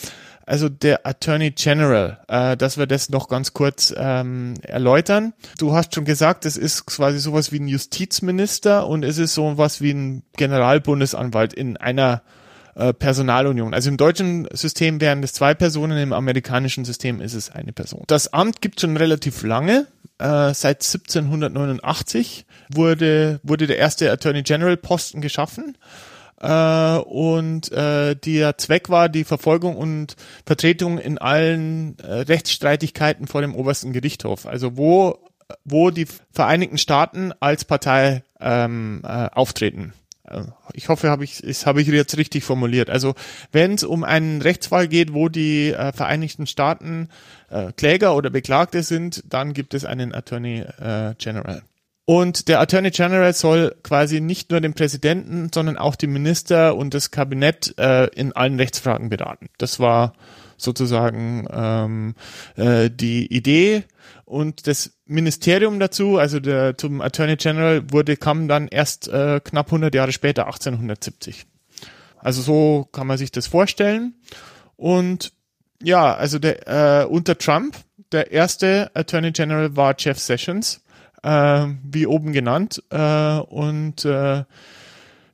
Also der Attorney General, äh, dass wir das noch ganz kurz ähm, erläutern. Du hast schon gesagt, es ist quasi sowas wie ein Justizminister und es ist sowas wie ein Generalbundesanwalt in einer äh, Personalunion. Also im deutschen System wären das zwei Personen, im amerikanischen System ist es eine Person. Das Amt gibt schon relativ lange, äh, seit 1789 wurde, wurde der erste Attorney General Posten geschaffen. Äh, und äh, der Zweck war die Verfolgung und Vertretung in allen äh, Rechtsstreitigkeiten vor dem obersten Gerichtshof. Also wo, wo die Vereinigten Staaten als Partei ähm, äh, auftreten. Äh, ich hoffe, habe ich, das habe ich jetzt richtig formuliert. Also wenn es um einen Rechtsfall geht, wo die äh, Vereinigten Staaten äh, Kläger oder Beklagte sind, dann gibt es einen Attorney äh, General. Und der Attorney General soll quasi nicht nur den Präsidenten, sondern auch die Minister und das Kabinett äh, in allen Rechtsfragen beraten. Das war sozusagen ähm, äh, die Idee und das Ministerium dazu, also der zum Attorney General wurde kam dann erst äh, knapp 100 Jahre später, 1870. Also so kann man sich das vorstellen und ja, also der äh, unter Trump der erste Attorney General war Jeff Sessions, äh, wie oben genannt äh, und äh,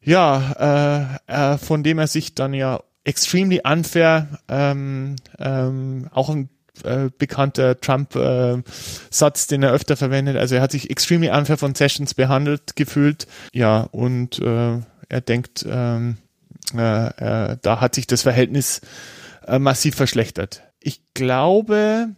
ja, äh, äh, von dem er sich dann ja extremely unfair, ähm, ähm, auch ein äh, bekannter Trump-Satz, äh, den er öfter verwendet. Also er hat sich extremely unfair von Sessions behandelt gefühlt. Ja, und äh, er denkt, ähm, äh, äh, da hat sich das Verhältnis äh, massiv verschlechtert. Ich glaube,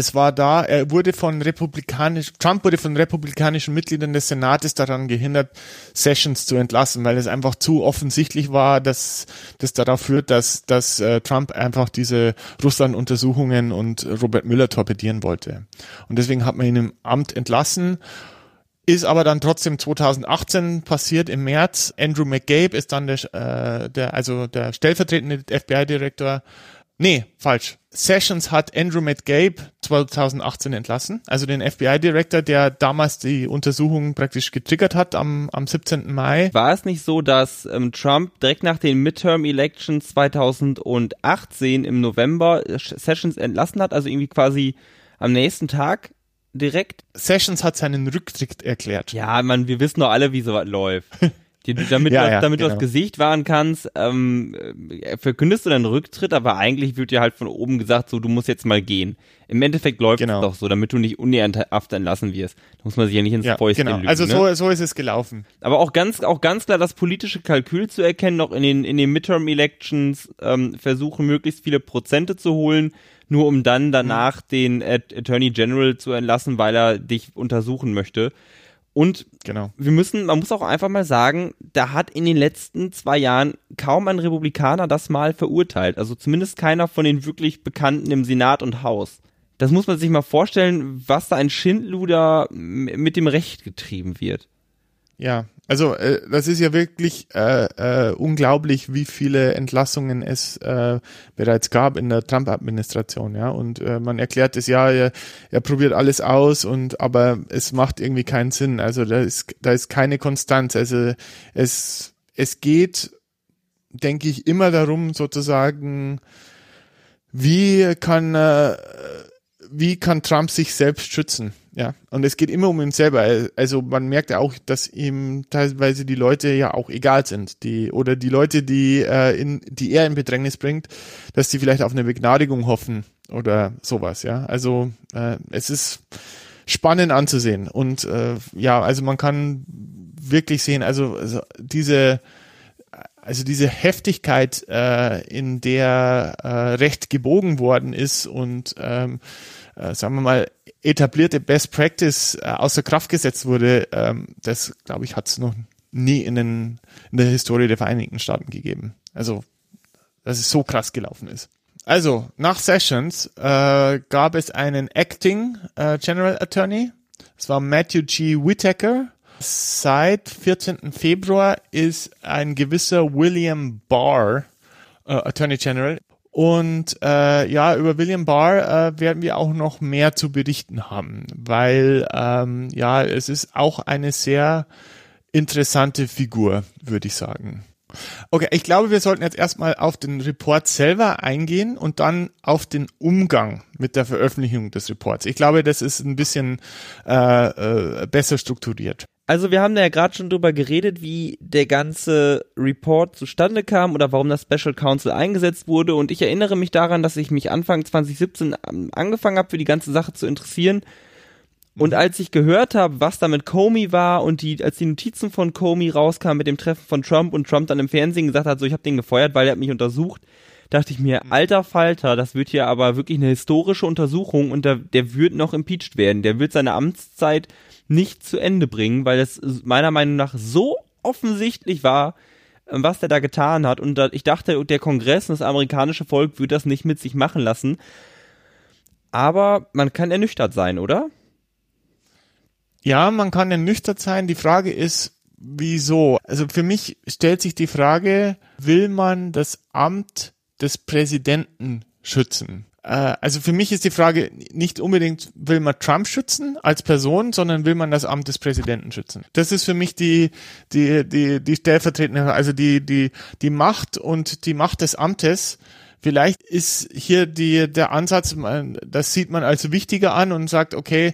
es war da, er wurde von republikanisch, Trump wurde von republikanischen Mitgliedern des Senates daran gehindert, Sessions zu entlassen, weil es einfach zu offensichtlich war, dass das darauf führt, dass, dass äh, Trump einfach diese Russland-Untersuchungen und Robert Müller torpedieren wollte. Und deswegen hat man ihn im Amt entlassen. Ist aber dann trotzdem 2018 passiert im März. Andrew McGabe ist dann der, äh, der also der stellvertretende FBI-Direktor Nee, falsch. Sessions hat Andrew McGabe 2018 entlassen, also den FBI-Director, der damals die Untersuchung praktisch getriggert hat am, am 17. Mai. War es nicht so, dass ähm, Trump direkt nach den Midterm-Elections 2018 im November Sessions entlassen hat, also irgendwie quasi am nächsten Tag direkt? Sessions hat seinen Rücktritt erklärt. Ja, man, wir wissen doch alle, wie sowas läuft. Die, damit ja, du, ja, damit genau. du das genau. Gesicht wahren kannst, ähm, äh, verkündest du deinen Rücktritt, aber eigentlich wird dir halt von oben gesagt, so, du musst jetzt mal gehen. Im Endeffekt läuft genau. es doch so, damit du nicht unehrenhaft entlassen wirst. Da muss man sich ja nicht ins ja, Fäustchen genau. lügen. Also so, ne? so ist es gelaufen. Aber auch ganz, auch ganz klar das politische Kalkül zu erkennen, noch in den, in den Midterm-Elections ähm, versuchen, möglichst viele Prozente zu holen, nur um dann danach mhm. den Attorney General zu entlassen, weil er dich untersuchen möchte. Und genau. wir müssen, man muss auch einfach mal sagen, da hat in den letzten zwei Jahren kaum ein Republikaner das mal verurteilt. Also zumindest keiner von den wirklich Bekannten im Senat und Haus. Das muss man sich mal vorstellen, was da ein Schindluder mit dem Recht getrieben wird. Ja, also äh, das ist ja wirklich äh, äh, unglaublich, wie viele Entlassungen es äh, bereits gab in der Trump-Administration, ja. Und äh, man erklärt es ja, er, er probiert alles aus und aber es macht irgendwie keinen Sinn. Also da ist da ist keine Konstanz. Also es es geht, denke ich, immer darum, sozusagen, wie kann äh, wie kann Trump sich selbst schützen? Ja, und es geht immer um ihn selber. Also man merkt ja auch, dass ihm teilweise die Leute ja auch egal sind, die oder die Leute, die äh, in die er in Bedrängnis bringt, dass die vielleicht auf eine Begnadigung hoffen oder sowas. Ja, also äh, es ist spannend anzusehen und äh, ja, also man kann wirklich sehen, also, also diese also diese Heftigkeit, äh, in der äh, Recht gebogen worden ist und ähm, äh, sagen wir mal, etablierte Best Practice äh, außer Kraft gesetzt wurde, ähm, das, glaube ich, hat es noch nie in, den, in der Historie der Vereinigten Staaten gegeben. Also, dass es so krass gelaufen ist. Also, nach Sessions äh, gab es einen Acting äh, General Attorney. Das war Matthew G. Whitaker. Seit 14. Februar ist ein gewisser William Barr äh, Attorney General. Und äh, ja, über William Barr äh, werden wir auch noch mehr zu berichten haben, weil ähm, ja, es ist auch eine sehr interessante Figur, würde ich sagen. Okay, ich glaube, wir sollten jetzt erstmal auf den Report selber eingehen und dann auf den Umgang mit der Veröffentlichung des Reports. Ich glaube, das ist ein bisschen äh, äh, besser strukturiert. Also wir haben da ja gerade schon drüber geredet, wie der ganze Report zustande kam oder warum das Special Counsel eingesetzt wurde. Und ich erinnere mich daran, dass ich mich Anfang 2017 angefangen habe, für die ganze Sache zu interessieren. Und als ich gehört habe, was da mit Comey war und die, als die Notizen von Comey rauskamen mit dem Treffen von Trump und Trump dann im Fernsehen gesagt hat, so ich habe den gefeuert, weil er hat mich untersucht, dachte ich mir, mhm. alter Falter, das wird hier aber wirklich eine historische Untersuchung und der, der wird noch impeached werden. Der wird seine Amtszeit nicht zu Ende bringen, weil es meiner Meinung nach so offensichtlich war, ähm, was der da getan hat. Und ich dachte, der Kongress und das amerikanische Volk würde das nicht mit sich machen lassen. Aber man kann ernüchtert sein, oder? Ja, man kann ernüchtert sein. Die Frage ist, wieso? Also für mich stellt sich die Frage, will man das Amt des Präsidenten schützen? Äh, also für mich ist die Frage nicht unbedingt, will man Trump schützen als Person, sondern will man das Amt des Präsidenten schützen. Das ist für mich die, die, die, die stellvertretende, also die, die, die Macht und die Macht des Amtes Vielleicht ist hier die, der Ansatz, das sieht man als wichtiger an und sagt, okay,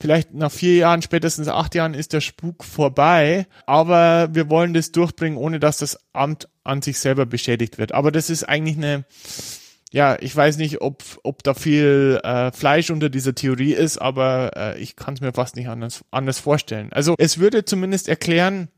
vielleicht nach vier Jahren, spätestens acht Jahren ist der Spuk vorbei, aber wir wollen das durchbringen, ohne dass das Amt an sich selber beschädigt wird. Aber das ist eigentlich eine, ja, ich weiß nicht, ob, ob da viel äh, Fleisch unter dieser Theorie ist, aber äh, ich kann es mir fast nicht anders, anders vorstellen. Also es würde zumindest erklären,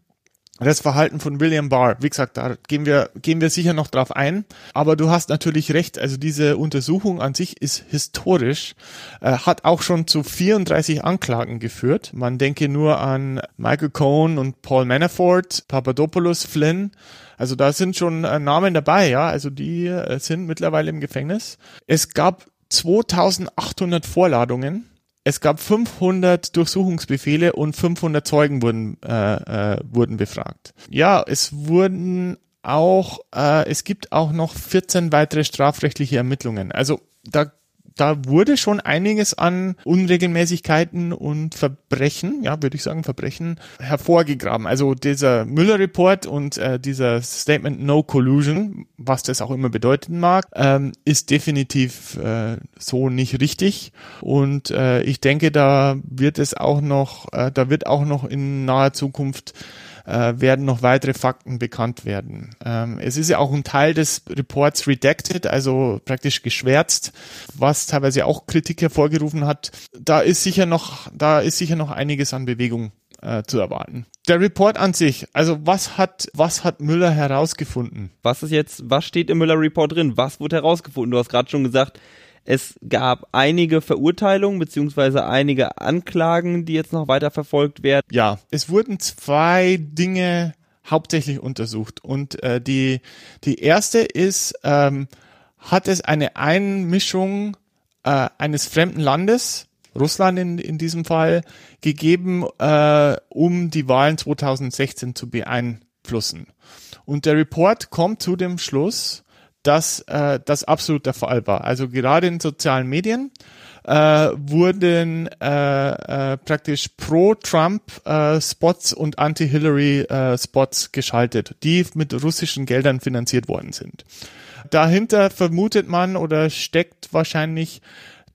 das Verhalten von William Barr, wie gesagt, da gehen wir, gehen wir sicher noch drauf ein. Aber du hast natürlich recht, also diese Untersuchung an sich ist historisch, äh, hat auch schon zu 34 Anklagen geführt. Man denke nur an Michael Cohen und Paul Manafort, Papadopoulos, Flynn. Also da sind schon äh, Namen dabei, ja. Also die äh, sind mittlerweile im Gefängnis. Es gab 2800 Vorladungen es gab 500 Durchsuchungsbefehle und 500 Zeugen wurden, äh, äh, wurden befragt. Ja, es wurden auch, äh, es gibt auch noch 14 weitere strafrechtliche Ermittlungen. Also da da wurde schon einiges an Unregelmäßigkeiten und Verbrechen, ja, würde ich sagen, Verbrechen hervorgegraben. Also dieser Müller-Report und äh, dieser Statement No Collusion, was das auch immer bedeuten mag, ähm, ist definitiv äh, so nicht richtig. Und äh, ich denke, da wird es auch noch, äh, da wird auch noch in naher Zukunft äh, werden noch weitere Fakten bekannt werden. Ähm, es ist ja auch ein Teil des Reports redacted, also praktisch geschwärzt, was teilweise auch Kritik hervorgerufen hat. Da ist sicher noch, da ist sicher noch einiges an Bewegung äh, zu erwarten. Der Report an sich, also was hat, was hat Müller herausgefunden? Was ist jetzt, was steht im Müller Report drin? Was wurde herausgefunden? Du hast gerade schon gesagt, es gab einige Verurteilungen beziehungsweise einige Anklagen, die jetzt noch weiter verfolgt werden. Ja, es wurden zwei Dinge hauptsächlich untersucht. Und äh, die, die erste ist, ähm, hat es eine Einmischung äh, eines fremden Landes, Russland in, in diesem Fall, gegeben, äh, um die Wahlen 2016 zu beeinflussen. Und der Report kommt zu dem Schluss, dass äh, das absolut der Fall war. Also gerade in sozialen Medien äh, wurden äh, äh, praktisch pro-Trump-Spots äh, und anti-Hillary-Spots äh, geschaltet, die mit russischen Geldern finanziert worden sind. Dahinter vermutet man oder steckt wahrscheinlich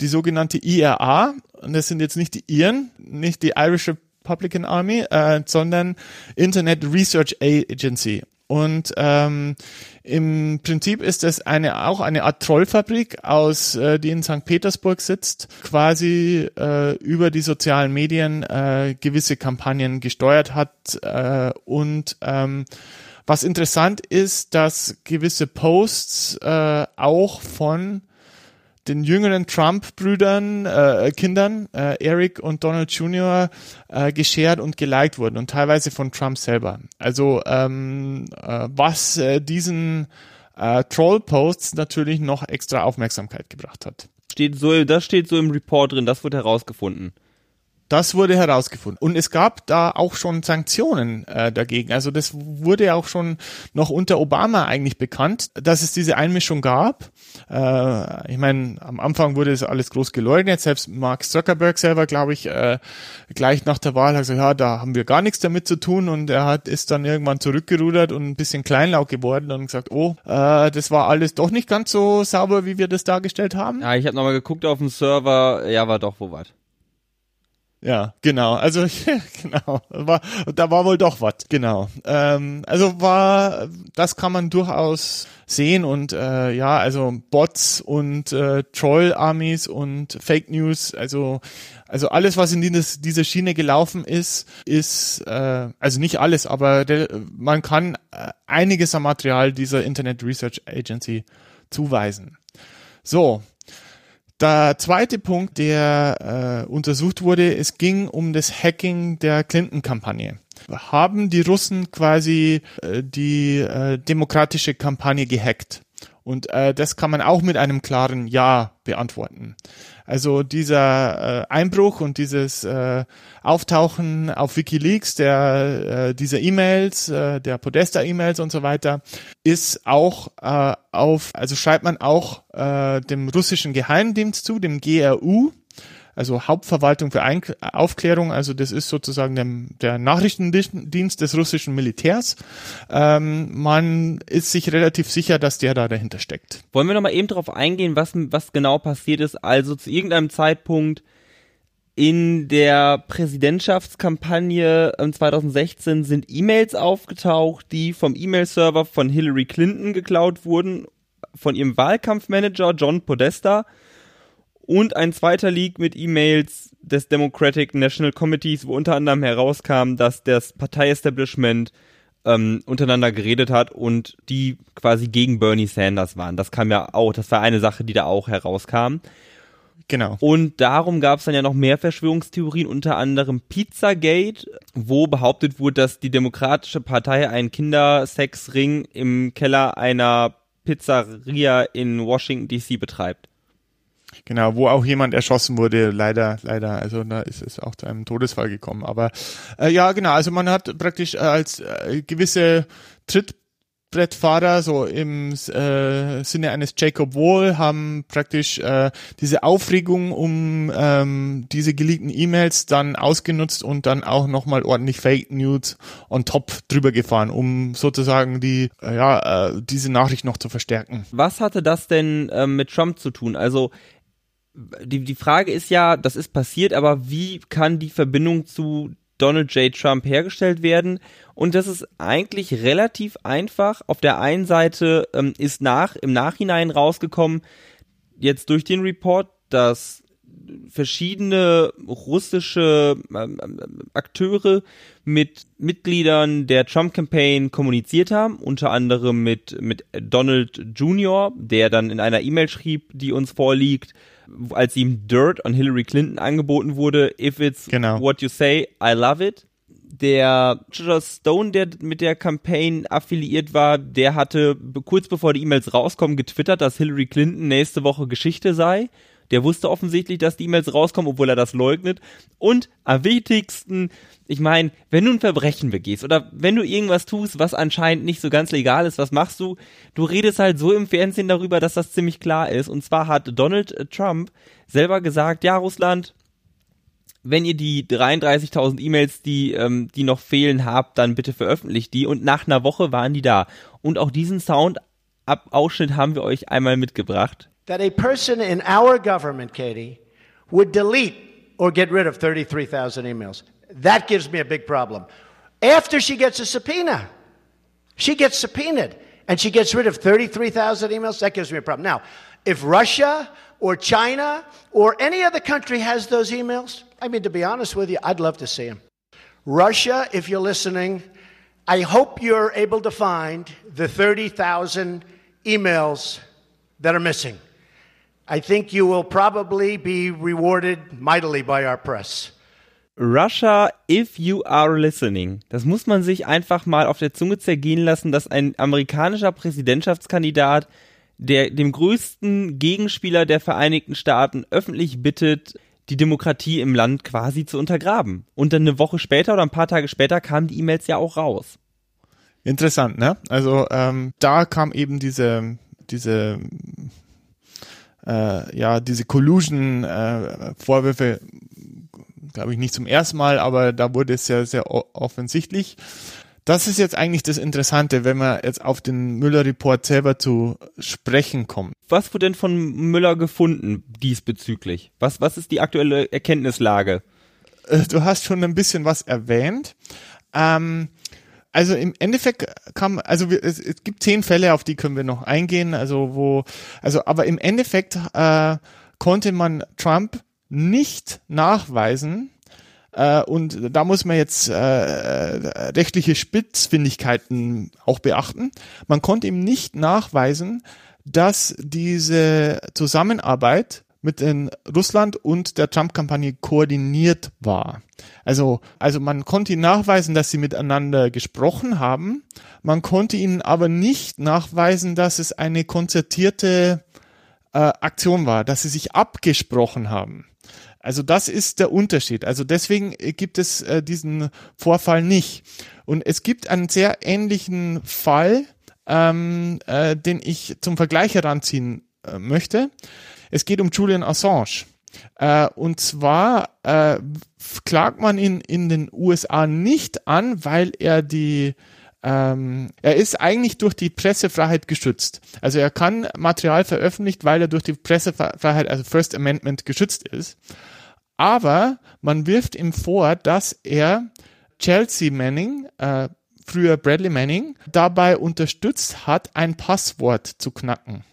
die sogenannte IRA. Und das sind jetzt nicht die Iren, nicht die Irish Republican Army, äh, sondern Internet Research Agency. Und ähm, im Prinzip ist es eine auch eine Art Trollfabrik aus, äh, die in St. Petersburg sitzt, quasi äh, über die sozialen Medien äh, gewisse Kampagnen gesteuert hat äh, und ähm, was interessant ist, dass gewisse Posts äh, auch von den jüngeren Trump-Brüdern, äh, Kindern, äh, Eric und Donald Jr., äh, geshared und geliked wurden und teilweise von Trump selber. Also ähm, äh, was äh, diesen äh, Troll-Posts natürlich noch extra Aufmerksamkeit gebracht hat. Steht so, das steht so im Report drin, das wurde herausgefunden. Das wurde herausgefunden. Und es gab da auch schon Sanktionen äh, dagegen. Also das wurde ja auch schon noch unter Obama eigentlich bekannt, dass es diese Einmischung gab. Äh, ich meine, am Anfang wurde es alles groß geleugnet. Selbst Mark Zuckerberg selber, glaube ich, äh, gleich nach der Wahl hat gesagt, ja, da haben wir gar nichts damit zu tun. Und er hat ist dann irgendwann zurückgerudert und ein bisschen kleinlaut geworden und gesagt, oh, äh, das war alles doch nicht ganz so sauber, wie wir das dargestellt haben. Ja, ich habe nochmal geguckt auf dem Server. Ja, war doch wo was. Ja, genau. Also genau, war, da war wohl doch was. Genau. Ähm, also war, das kann man durchaus sehen und äh, ja, also Bots und äh, Troll-Armies und Fake News, also also alles, was in dieses, diese Schiene gelaufen ist, ist äh, also nicht alles, aber der, man kann äh, einiges am Material dieser Internet Research Agency zuweisen. So, der zweite Punkt, der äh, untersucht wurde, es ging um das Hacking der Clinton-Kampagne. Haben die Russen quasi äh, die äh, demokratische Kampagne gehackt? Und äh, das kann man auch mit einem klaren Ja beantworten. Also dieser äh, Einbruch und dieses äh, Auftauchen auf WikiLeaks der äh, dieser E-Mails, äh, der Podesta-E-Mails und so weiter, ist auch äh, auf, also schreibt man auch äh, dem russischen Geheimdienst zu, dem GRU, also Hauptverwaltung für Ein Aufklärung, also das ist sozusagen der, der Nachrichtendienst des russischen Militärs. Ähm, man ist sich relativ sicher, dass der da dahinter steckt. Wollen wir nochmal eben darauf eingehen, was, was genau passiert ist? Also zu irgendeinem Zeitpunkt in der Präsidentschaftskampagne 2016 ähm, sind E-Mails aufgetaucht, die vom E-Mail-Server von Hillary Clinton geklaut wurden, von ihrem Wahlkampfmanager John Podesta und ein zweiter Leak mit E-Mails des Democratic National Committees, wo unter anderem herauskam, dass das Parteiestablishment ähm, untereinander geredet hat und die quasi gegen Bernie Sanders waren. Das kam ja auch, das war eine Sache, die da auch herauskam. Genau. Und darum gab es dann ja noch mehr Verschwörungstheorien, unter anderem Pizzagate, wo behauptet wurde, dass die Demokratische Partei einen Kindersexring im Keller einer Pizzeria in Washington DC betreibt. Genau, wo auch jemand erschossen wurde, leider, leider, also da ist es auch zu einem Todesfall gekommen. Aber äh, ja, genau, also man hat praktisch als äh, gewisse Tritt Trittbrettfahrer, so im äh, Sinne eines Jacob Wall, haben praktisch äh, diese Aufregung um ähm, diese geleakten E-Mails dann ausgenutzt und dann auch nochmal ordentlich Fake News on top drüber gefahren, um sozusagen die, äh, ja, äh, diese Nachricht noch zu verstärken. Was hatte das denn äh, mit Trump zu tun? Also die, die Frage ist ja, das ist passiert, aber wie kann die Verbindung zu Donald J. Trump hergestellt werden. Und das ist eigentlich relativ einfach. Auf der einen Seite ähm, ist nach, im Nachhinein rausgekommen, jetzt durch den Report, dass verschiedene russische ähm, Akteure mit Mitgliedern der Trump-Campaign kommuniziert haben, unter anderem mit, mit Donald Jr., der dann in einer E-Mail schrieb, die uns vorliegt, als ihm Dirt on Hillary Clinton angeboten wurde, if it's genau. what you say, I love it. Der Roger Stone, der mit der Campaign affiliiert war, der hatte kurz bevor die E-Mails rauskommen getwittert, dass Hillary Clinton nächste Woche Geschichte sei. Der wusste offensichtlich, dass die E-Mails rauskommen, obwohl er das leugnet. Und am wichtigsten, ich meine, wenn du ein Verbrechen begehst oder wenn du irgendwas tust, was anscheinend nicht so ganz legal ist, was machst du? Du redest halt so im Fernsehen darüber, dass das ziemlich klar ist. Und zwar hat Donald Trump selber gesagt, ja, Russland, wenn ihr die 33.000 E-Mails, die, ähm, die noch fehlen, habt, dann bitte veröffentlicht die. Und nach einer Woche waren die da. Und auch diesen Sound-Ausschnitt haben wir euch einmal mitgebracht. That a person in our government, Katie, would delete or get rid of 33,000 emails. That gives me a big problem. After she gets a subpoena, she gets subpoenaed and she gets rid of 33,000 emails. That gives me a problem. Now, if Russia or China or any other country has those emails, I mean, to be honest with you, I'd love to see them. Russia, if you're listening, I hope you're able to find the 30,000 emails that are missing. I think you will probably be rewarded mightily by our press. Russia, if you are listening. Das muss man sich einfach mal auf der Zunge zergehen lassen, dass ein amerikanischer Präsidentschaftskandidat, der dem größten Gegenspieler der Vereinigten Staaten öffentlich bittet, die Demokratie im Land quasi zu untergraben. Und dann eine Woche später oder ein paar Tage später kamen die E-Mails ja auch raus. Interessant, ne? Also ähm, da kam eben diese diese äh, ja, diese Collusion-Vorwürfe, äh, glaube ich, nicht zum ersten Mal, aber da wurde es sehr, sehr offensichtlich. Das ist jetzt eigentlich das Interessante, wenn man jetzt auf den Müller-Report selber zu sprechen kommt. Was wurde denn von Müller gefunden diesbezüglich? Was, was ist die aktuelle Erkenntnislage? Äh, du hast schon ein bisschen was erwähnt. Ähm, also im Endeffekt kam, also wir, es, es gibt zehn Fälle, auf die können wir noch eingehen, also wo, also aber im Endeffekt äh, konnte man Trump nicht nachweisen, äh, und da muss man jetzt äh, rechtliche Spitzfindigkeiten auch beachten. Man konnte ihm nicht nachweisen, dass diese Zusammenarbeit mit in Russland und der Trump-Kampagne koordiniert war. Also, also man konnte ihnen nachweisen, dass sie miteinander gesprochen haben. Man konnte ihnen aber nicht nachweisen, dass es eine konzertierte äh, Aktion war, dass sie sich abgesprochen haben. Also das ist der Unterschied. Also deswegen gibt es äh, diesen Vorfall nicht. Und es gibt einen sehr ähnlichen Fall, ähm, äh, den ich zum Vergleich heranziehen äh, möchte. Es geht um Julian Assange. Äh, und zwar äh, klagt man ihn in den USA nicht an, weil er die ähm, er ist eigentlich durch die Pressefreiheit geschützt. Also er kann Material veröffentlicht, weil er durch die Pressefreiheit, also First Amendment geschützt ist. Aber man wirft ihm vor, dass er Chelsea Manning, äh, früher Bradley Manning, dabei unterstützt hat, ein Passwort zu knacken.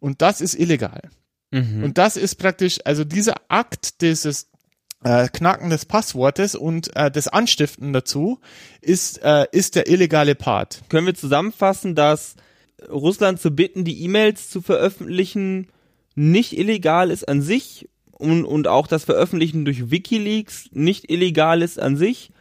Und das ist illegal. Mhm. Und das ist praktisch, also dieser Akt dieses äh, Knacken des Passwortes und äh, das Anstiften dazu ist, äh, ist der illegale Part. Können wir zusammenfassen, dass Russland zu bitten, die E-Mails zu veröffentlichen, nicht illegal ist an sich und, und auch das Veröffentlichen durch Wikileaks nicht illegal ist an sich.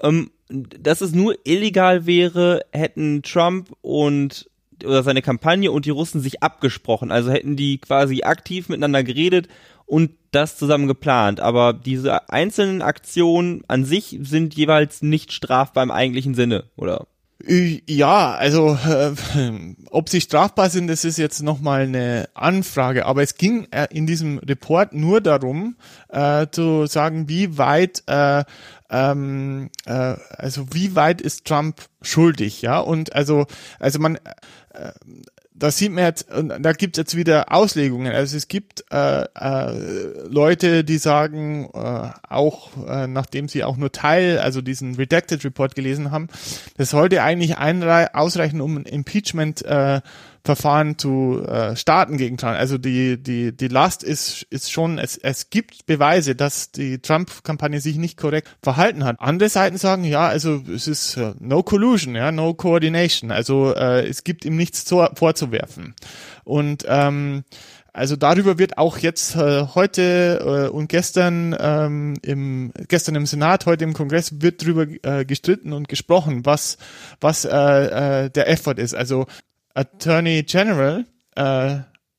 Ähm, dass es nur illegal wäre, hätten Trump und oder seine Kampagne und die Russen sich abgesprochen. Also hätten die quasi aktiv miteinander geredet und das zusammen geplant. Aber diese einzelnen Aktionen an sich sind jeweils nicht strafbar im eigentlichen Sinne, oder? Ja, also äh, ob sie strafbar sind, das ist jetzt nochmal eine Anfrage. Aber es ging äh, in diesem Report nur darum, äh, zu sagen, wie weit, äh, ähm, äh, also wie weit ist Trump schuldig, ja? Und also, also man, da sieht man jetzt, da gibt es jetzt wieder Auslegungen. Also es gibt äh, äh, Leute, die sagen, äh, auch äh, nachdem sie auch nur Teil, also diesen Redacted Report gelesen haben, das sollte eigentlich ausreichen, um ein Impeachment äh, Verfahren zu äh, starten gegen Trump. Also die, die, die Last ist, ist schon, es, es gibt Beweise, dass die Trump-Kampagne sich nicht korrekt verhalten hat. Andere Seiten sagen, ja, also es ist uh, no collusion, ja, no coordination. Also äh, es gibt ihm nichts zu, vorzuwerfen. Und ähm, also darüber wird auch jetzt äh, heute äh, und gestern ähm, im gestern im Senat, heute im Kongress wird drüber äh, gestritten und gesprochen, was was äh, äh, der Effort ist. Also Attorney General äh,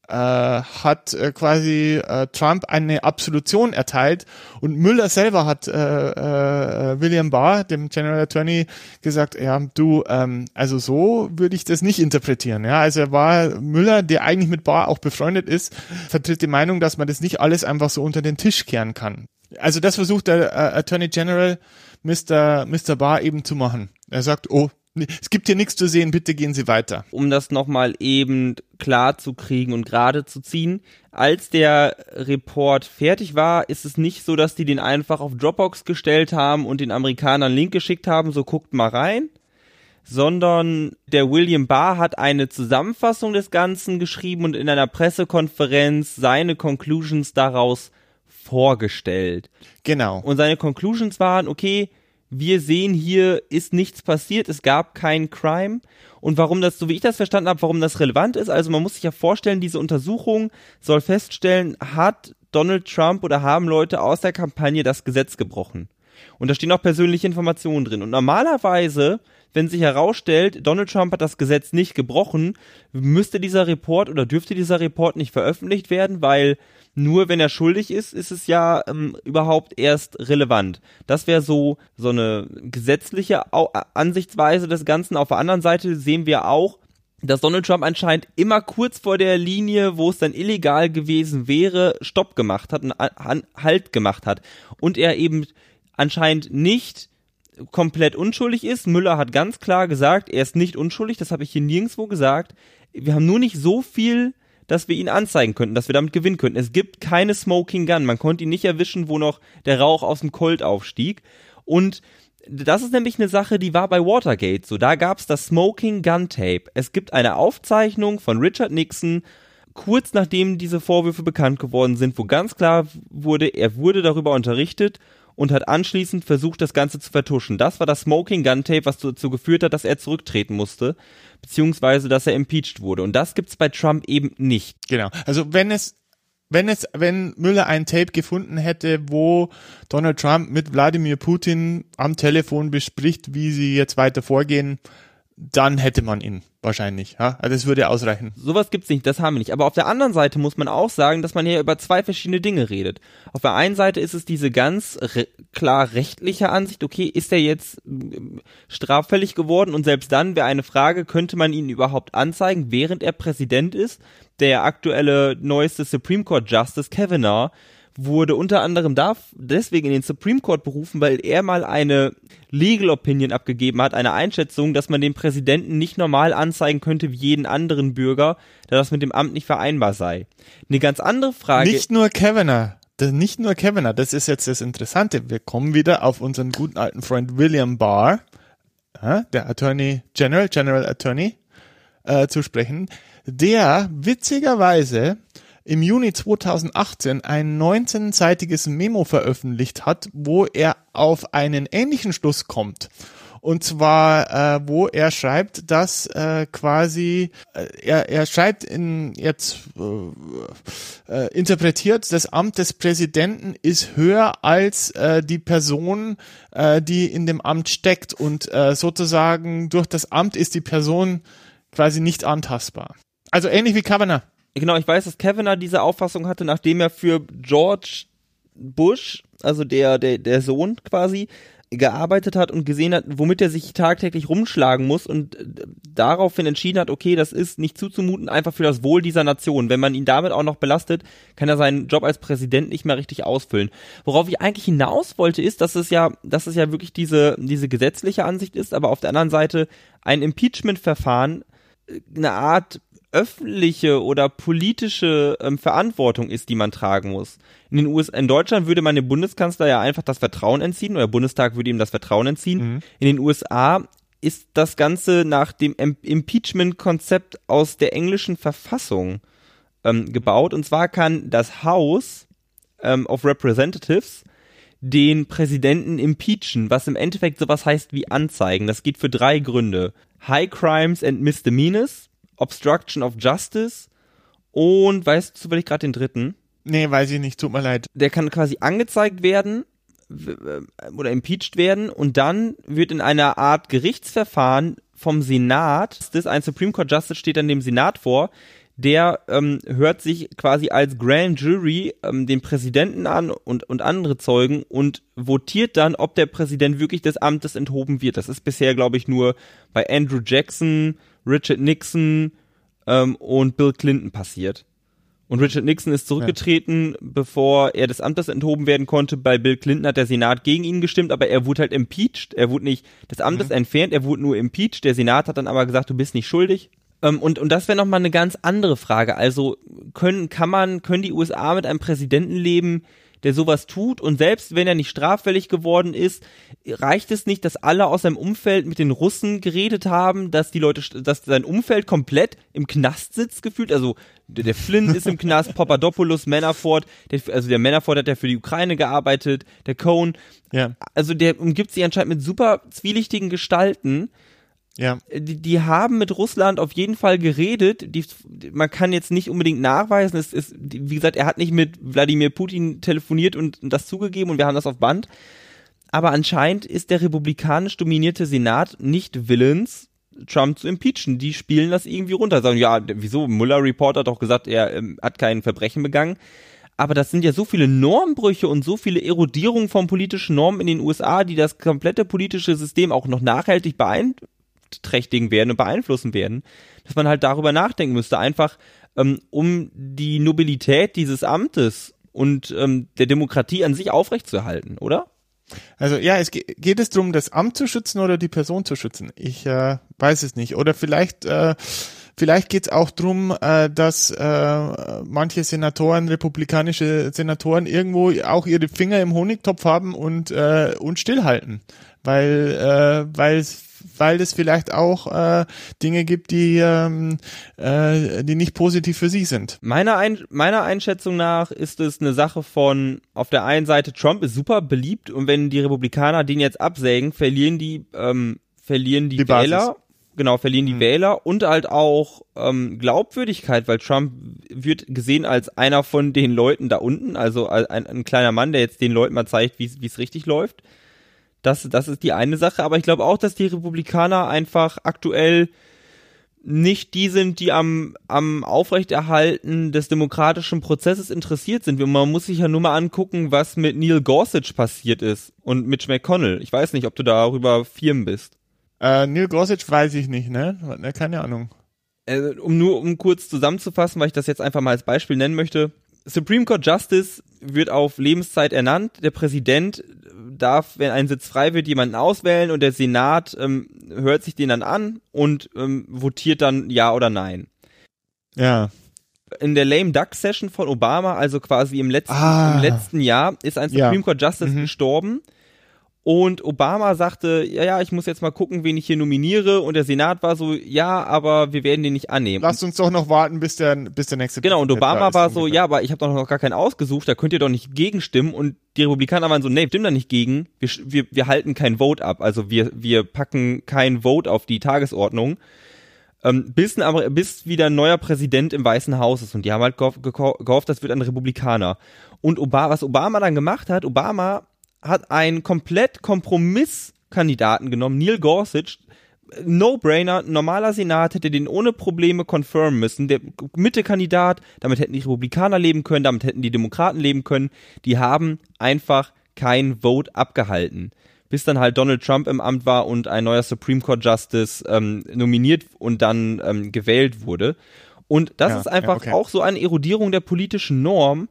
äh, hat äh, quasi äh, Trump eine Absolution erteilt und Müller selber hat äh, äh, William Barr, dem General Attorney, gesagt, ja, du, ähm, also so würde ich das nicht interpretieren. Ja, also er war Müller, der eigentlich mit Barr auch befreundet ist, vertritt die Meinung, dass man das nicht alles einfach so unter den Tisch kehren kann. Also das versucht der äh, Attorney General Mr. Mr. Barr eben zu machen. Er sagt, oh, es gibt hier nichts zu sehen, bitte gehen Sie weiter. Um das nochmal eben klar zu kriegen und gerade zu ziehen, als der Report fertig war, ist es nicht so, dass die den einfach auf Dropbox gestellt haben und den Amerikanern Link geschickt haben, so guckt mal rein, sondern der William Barr hat eine Zusammenfassung des Ganzen geschrieben und in einer Pressekonferenz seine Conclusions daraus vorgestellt. Genau. Und seine Conclusions waren, okay, wir sehen hier ist nichts passiert, es gab kein Crime. Und warum das, so wie ich das verstanden habe, warum das relevant ist, also man muss sich ja vorstellen, diese Untersuchung soll feststellen, hat Donald Trump oder haben Leute aus der Kampagne das Gesetz gebrochen. Und da stehen auch persönliche Informationen drin. Und normalerweise, wenn sich herausstellt, Donald Trump hat das Gesetz nicht gebrochen, müsste dieser Report oder dürfte dieser Report nicht veröffentlicht werden, weil nur wenn er schuldig ist, ist es ja ähm, überhaupt erst relevant. Das wäre so so eine gesetzliche Au Ansichtsweise des Ganzen. Auf der anderen Seite sehen wir auch, dass Donald Trump anscheinend immer kurz vor der Linie, wo es dann illegal gewesen wäre, Stopp gemacht hat und Halt gemacht hat. Und er eben anscheinend nicht komplett unschuldig ist. Müller hat ganz klar gesagt, er ist nicht unschuldig, das habe ich hier nirgendwo gesagt. Wir haben nur nicht so viel dass wir ihn anzeigen könnten, dass wir damit gewinnen könnten. Es gibt keine Smoking Gun. Man konnte ihn nicht erwischen, wo noch der Rauch aus dem Colt aufstieg. Und das ist nämlich eine Sache, die war bei Watergate so. Da gab es das Smoking Gun Tape. Es gibt eine Aufzeichnung von Richard Nixon, kurz nachdem diese Vorwürfe bekannt geworden sind, wo ganz klar wurde, er wurde darüber unterrichtet und hat anschließend versucht, das Ganze zu vertuschen. Das war das Smoking Gun Tape, was dazu geführt hat, dass er zurücktreten musste, beziehungsweise dass er impeached wurde. Und das gibt's bei Trump eben nicht. Genau. Also wenn es wenn es, wenn Müller ein Tape gefunden hätte, wo Donald Trump mit Wladimir Putin am Telefon bespricht, wie sie jetzt weiter vorgehen, dann hätte man ihn wahrscheinlich. Ja? Also das würde ausreichen. Sowas gibt's nicht, das haben wir nicht. Aber auf der anderen Seite muss man auch sagen, dass man hier über zwei verschiedene Dinge redet. Auf der einen Seite ist es diese ganz re klar rechtliche Ansicht, okay, ist er jetzt äh, straffällig geworden und selbst dann wäre eine Frage, könnte man ihn überhaupt anzeigen, während er Präsident ist? Der aktuelle neueste Supreme Court Justice Kavanaugh wurde unter anderem da deswegen in den Supreme Court berufen, weil er mal eine Legal Opinion abgegeben hat, eine Einschätzung, dass man den Präsidenten nicht normal anzeigen könnte wie jeden anderen Bürger, da das mit dem Amt nicht vereinbar sei. Eine ganz andere Frage. Nicht nur Kavanaugh. Nicht nur Kavanaugh, das ist jetzt das Interessante. Wir kommen wieder auf unseren guten alten Freund William Barr, der Attorney General, General Attorney, äh, zu sprechen, der witzigerweise im Juni 2018 ein 19-seitiges Memo veröffentlicht hat, wo er auf einen ähnlichen Schluss kommt. Und zwar, äh, wo er schreibt, dass äh, quasi, äh, er, er schreibt in jetzt äh, äh, interpretiert, das Amt des Präsidenten ist höher als äh, die Person, äh, die in dem Amt steckt. Und äh, sozusagen durch das Amt ist die Person quasi nicht antastbar. Also ähnlich wie Kavanaugh. Genau, ich weiß, dass Kavanaugh diese Auffassung hatte, nachdem er für George Bush, also der, der, der Sohn quasi, gearbeitet hat und gesehen hat, womit er sich tagtäglich rumschlagen muss und äh, daraufhin entschieden hat, okay, das ist nicht zuzumuten, einfach für das Wohl dieser Nation. Wenn man ihn damit auch noch belastet, kann er seinen Job als Präsident nicht mehr richtig ausfüllen. Worauf ich eigentlich hinaus wollte, ist, dass es ja, dass es ja wirklich diese, diese gesetzliche Ansicht ist, aber auf der anderen Seite ein Impeachment-Verfahren äh, eine Art öffentliche oder politische ähm, Verantwortung ist, die man tragen muss. In den USA, in Deutschland würde man dem Bundeskanzler ja einfach das Vertrauen entziehen oder der Bundestag würde ihm das Vertrauen entziehen. Mhm. In den USA ist das Ganze nach dem Impeachment-Konzept aus der englischen Verfassung ähm, gebaut. Und zwar kann das House ähm, of Representatives den Präsidenten impeachen, was im Endeffekt sowas heißt wie anzeigen. Das geht für drei Gründe. High Crimes and Misdemeanors, Obstruction of Justice und weißt du zufällig gerade den dritten? Nee, weiß ich nicht, tut mir leid. Der kann quasi angezeigt werden oder impeached werden und dann wird in einer Art Gerichtsverfahren vom Senat, das ein Supreme Court Justice steht dann dem Senat vor, der ähm, hört sich quasi als Grand Jury ähm, den Präsidenten an und, und andere Zeugen und votiert dann, ob der Präsident wirklich des Amtes enthoben wird. Das ist bisher, glaube ich, nur bei Andrew Jackson, Richard Nixon ähm, und Bill Clinton passiert. Und Richard Nixon ist zurückgetreten, ja. bevor er des Amtes enthoben werden konnte. Bei Bill Clinton hat der Senat gegen ihn gestimmt, aber er wurde halt impeached. Er wurde nicht des Amtes mhm. entfernt, er wurde nur impeached. Der Senat hat dann aber gesagt, du bist nicht schuldig. Ähm, und, und das wäre nochmal eine ganz andere Frage. Also können, kann man, können die USA mit einem Präsidenten leben, der sowas tut und selbst wenn er nicht straffällig geworden ist, reicht es nicht, dass alle aus seinem Umfeld mit den Russen geredet haben, dass die Leute, dass sein Umfeld komplett im Knast sitzt gefühlt, also der Flynn ist im Knast, Papadopoulos, Manafort, der, also der Manafort hat ja für die Ukraine gearbeitet, der Cohn, ja. also der umgibt sich anscheinend mit super zwielichtigen Gestalten, ja. Die, die haben mit Russland auf jeden Fall geredet. Die, man kann jetzt nicht unbedingt nachweisen. Es ist, wie gesagt, er hat nicht mit Wladimir Putin telefoniert und, das zugegeben und wir haben das auf Band. Aber anscheinend ist der republikanisch dominierte Senat nicht willens, Trump zu impeachen. Die spielen das irgendwie runter. Sagen, ja, wieso? Mueller Report hat doch gesagt, er ähm, hat kein Verbrechen begangen. Aber das sind ja so viele Normbrüche und so viele Erodierungen von politischen Normen in den USA, die das komplette politische System auch noch nachhaltig beeinflussen beeinträchtigen werden und beeinflussen werden, dass man halt darüber nachdenken müsste, einfach ähm, um die Nobilität dieses Amtes und ähm, der Demokratie an sich aufrechtzuerhalten, oder? Also ja, es geht, geht es darum, das Amt zu schützen oder die Person zu schützen? Ich äh, weiß es nicht. Oder vielleicht äh, Vielleicht geht es auch drum, äh, dass äh, manche Senatoren, republikanische Senatoren, irgendwo auch ihre Finger im Honigtopf haben und, äh, und stillhalten. Weil, äh, weil weil es vielleicht auch äh, Dinge gibt, die, ähm, äh, die nicht positiv für sie sind. Meiner, Ein meiner Einschätzung nach ist es eine Sache von, auf der einen Seite, Trump ist super beliebt und wenn die Republikaner den jetzt absägen, verlieren die, ähm, verlieren die, die Wähler. Basis. Genau, verlieren die mhm. Wähler und halt auch ähm, Glaubwürdigkeit, weil Trump wird gesehen als einer von den Leuten da unten, also ein, ein kleiner Mann, der jetzt den Leuten mal zeigt, wie es richtig läuft. Das, das ist die eine Sache, aber ich glaube auch, dass die Republikaner einfach aktuell nicht die sind, die am, am Aufrechterhalten des demokratischen Prozesses interessiert sind. Man muss sich ja nur mal angucken, was mit Neil Gorsuch passiert ist und Mitch McConnell. Ich weiß nicht, ob du darüber firm bist. Äh, Neil Gorsuch weiß ich nicht, ne? ne keine Ahnung. Äh, um nur, um kurz zusammenzufassen, weil ich das jetzt einfach mal als Beispiel nennen möchte. Supreme Court Justice wird auf Lebenszeit ernannt. Der Präsident darf, wenn ein Sitz frei wird, jemanden auswählen und der Senat ähm, hört sich den dann an und ähm, votiert dann ja oder nein. Ja. In der Lame Duck Session von Obama, also quasi im letzten, ah. im letzten Jahr, ist ein Supreme ja. Court Justice mhm. gestorben und Obama sagte, ja, ja, ich muss jetzt mal gucken, wen ich hier nominiere. Und der Senat war so, ja, aber wir werden den nicht annehmen. Lasst uns doch noch warten, bis der, bis der nächste. Genau, und Obama war so, ja, aber ich habe doch noch gar keinen ausgesucht, da könnt ihr doch nicht gegenstimmen. Und die Republikaner waren so, nee, stimmt da nicht gegen. Wir, wir, wir halten kein Vote ab. Also wir, wir packen kein Vote auf die Tagesordnung. Ähm, bis, ein, bis wieder ein neuer Präsident im Weißen Haus ist. Und die haben halt gehofft, gehofft das wird ein Republikaner. Und Obama, was Obama dann gemacht hat, Obama hat einen komplett Kompromisskandidaten genommen, Neil Gorsuch, No-Brainer, normaler Senat hätte den ohne Probleme confirmen müssen. Der Mitte-Kandidat, damit hätten die Republikaner leben können, damit hätten die Demokraten leben können. Die haben einfach kein Vote abgehalten. Bis dann halt Donald Trump im Amt war und ein neuer Supreme Court Justice ähm, nominiert und dann ähm, gewählt wurde. Und das ja, ist einfach ja, okay. auch so eine Erodierung der politischen Norm,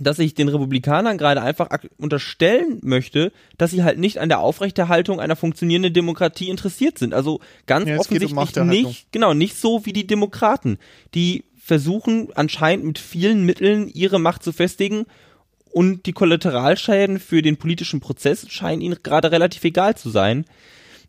dass ich den Republikanern gerade einfach unterstellen möchte, dass sie halt nicht an der Aufrechterhaltung einer funktionierenden Demokratie interessiert sind. Also ganz ja, offensichtlich um nicht, genau, nicht so wie die Demokraten, die versuchen anscheinend mit vielen Mitteln ihre Macht zu festigen und die Kollateralschäden für den politischen Prozess scheinen ihnen gerade relativ egal zu sein.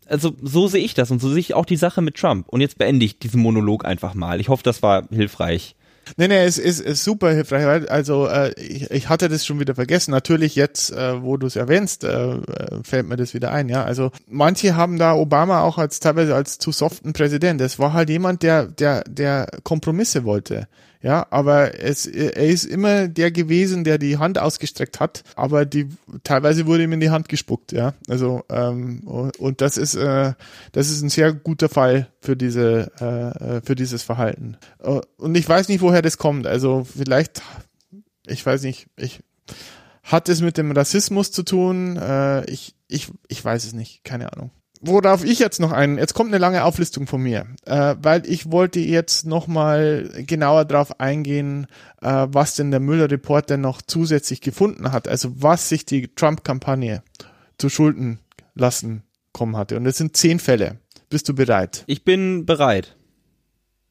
Also so sehe ich das und so sehe ich auch die Sache mit Trump. Und jetzt beende ich diesen Monolog einfach mal. Ich hoffe, das war hilfreich. Nee, nee, es ist, ist super hilfreich. Also äh, ich, ich hatte das schon wieder vergessen. Natürlich jetzt, äh, wo du es erwähnst, äh, äh, fällt mir das wieder ein. Ja, also manche haben da Obama auch als teilweise als zu soften Präsident. Es war halt jemand, der der der Kompromisse wollte. Ja, aber es, er ist immer der gewesen, der die Hand ausgestreckt hat, aber die teilweise wurde ihm in die Hand gespuckt, ja. Also ähm, und das ist äh, das ist ein sehr guter Fall für diese äh, äh, für dieses Verhalten. Äh, und ich weiß nicht, woher das kommt. Also vielleicht, ich weiß nicht, ich hat es mit dem Rassismus zu tun. Äh, ich ich ich weiß es nicht, keine Ahnung worauf ich jetzt noch ein, jetzt kommt eine lange Auflistung von mir, äh, weil ich wollte jetzt nochmal genauer darauf eingehen, äh, was denn der Müller-Report denn noch zusätzlich gefunden hat, also was sich die Trump-Kampagne zu Schulden lassen kommen hatte. Und es sind zehn Fälle. Bist du bereit? Ich bin bereit.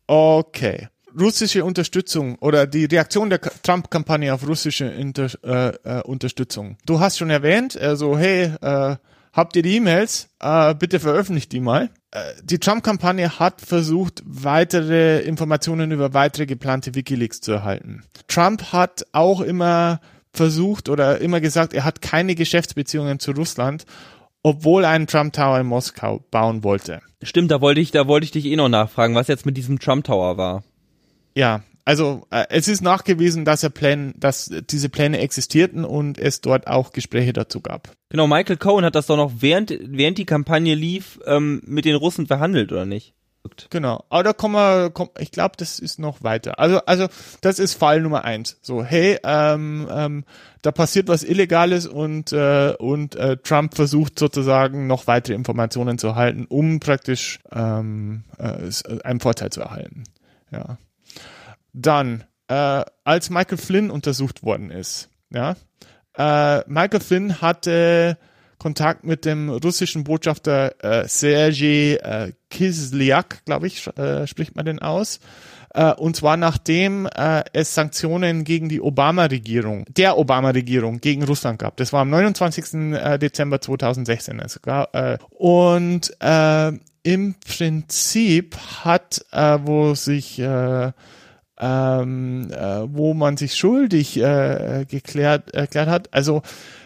Okay. Russische Unterstützung oder die Reaktion der Trump-Kampagne auf russische Inter äh, äh, Unterstützung. Du hast schon erwähnt, also hey, äh, habt ihr die E-Mails? Äh, bitte veröffentlicht die mal. Äh, die Trump-Kampagne hat versucht, weitere Informationen über weitere geplante Wikileaks zu erhalten. Trump hat auch immer versucht oder immer gesagt, er hat keine Geschäftsbeziehungen zu Russland, obwohl er einen Trump Tower in Moskau bauen wollte. Stimmt, da wollte ich, da wollte ich dich eh noch nachfragen, was jetzt mit diesem Trump Tower war. Ja, also äh, es ist nachgewiesen, dass er Pläne, dass diese Pläne existierten und es dort auch Gespräche dazu gab. Genau, Michael Cohen hat das doch noch während während die Kampagne lief ähm, mit den Russen verhandelt oder nicht? Genau, aber da kommen wir, komm, ich glaube, das ist noch weiter. Also, also das ist Fall Nummer eins. So, hey, ähm, ähm, da passiert was Illegales und äh, und äh, Trump versucht sozusagen noch weitere Informationen zu erhalten, um praktisch ähm, äh, einen Vorteil zu erhalten. Ja. Dann, äh, als Michael Flynn untersucht worden ist, ja, äh, Michael Flynn hatte Kontakt mit dem russischen Botschafter äh, Sergei äh, Kislyak, glaube ich, äh, spricht man den aus. Äh, und zwar nachdem äh, es Sanktionen gegen die Obama-Regierung, der Obama-Regierung gegen Russland gab. Das war am 29. Äh, Dezember 2016 sogar. Äh, und äh, im Prinzip hat, äh, wo sich äh, ähm, äh, wo man sich schuldig äh, geklärt erklärt hat. Also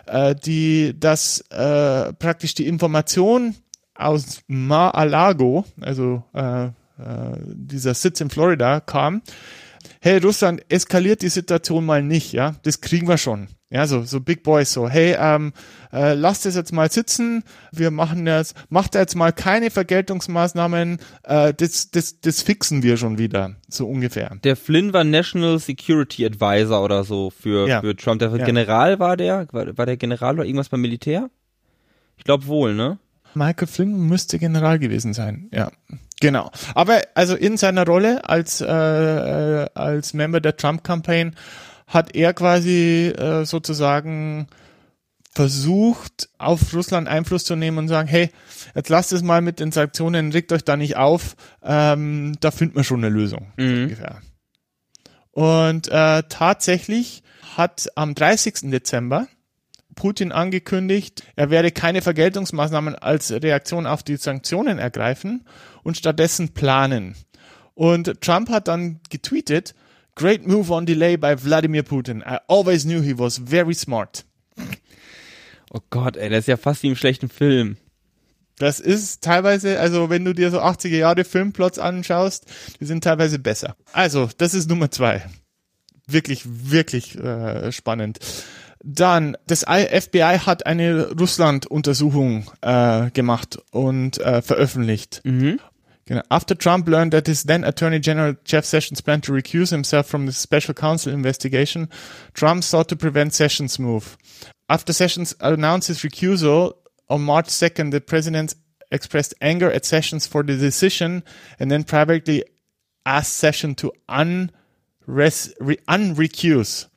äh, die, dass äh, praktisch die Information aus Mar-a-Lago, also äh, äh, dieser Sitz in Florida, kam. Hey, Russland eskaliert die Situation mal nicht, ja, das kriegen wir schon. Ja, so, so Big Boys, so, hey, ähm, äh, lasst es jetzt mal sitzen, wir machen jetzt, macht jetzt mal keine Vergeltungsmaßnahmen, äh, das, das, das fixen wir schon wieder, so ungefähr. Der Flynn war National Security Advisor oder so für, Ja. für Trump. Der Ja. General war der, war, war der General oder irgendwas beim Militär? Ich glaube wohl, ne? Michael Flynn müsste General gewesen sein, ja. Genau. Aber also in seiner Rolle als, äh, äh, als Member der Trump-Campaign hat er quasi äh, sozusagen versucht, auf Russland Einfluss zu nehmen und sagen, hey, jetzt lasst es mal mit den Sanktionen, regt euch da nicht auf, ähm, da finden wir schon eine Lösung. Mhm. Ungefähr. Und äh, tatsächlich hat am 30. Dezember Putin angekündigt, er werde keine Vergeltungsmaßnahmen als Reaktion auf die Sanktionen ergreifen und stattdessen planen. Und Trump hat dann getweetet, Great move on delay by Vladimir Putin. I always knew he was very smart. Oh Gott, ey, das ist ja fast wie im schlechten Film. Das ist teilweise, also wenn du dir so 80er Jahre Filmplots anschaust, die sind teilweise besser. Also, das ist Nummer zwei. Wirklich, wirklich äh, spannend. Dann, das FBI hat eine Russland-Untersuchung äh, gemacht und äh, veröffentlicht. Genau. After Trump learned that his then Attorney General Jeff Sessions planned to recuse himself from the special counsel investigation, Trump sought to prevent Sessions' move. After Sessions announced his recusal on March 2nd, the president expressed anger at Sessions for the decision and then privately asked Sessions to unres- re- unrecuse.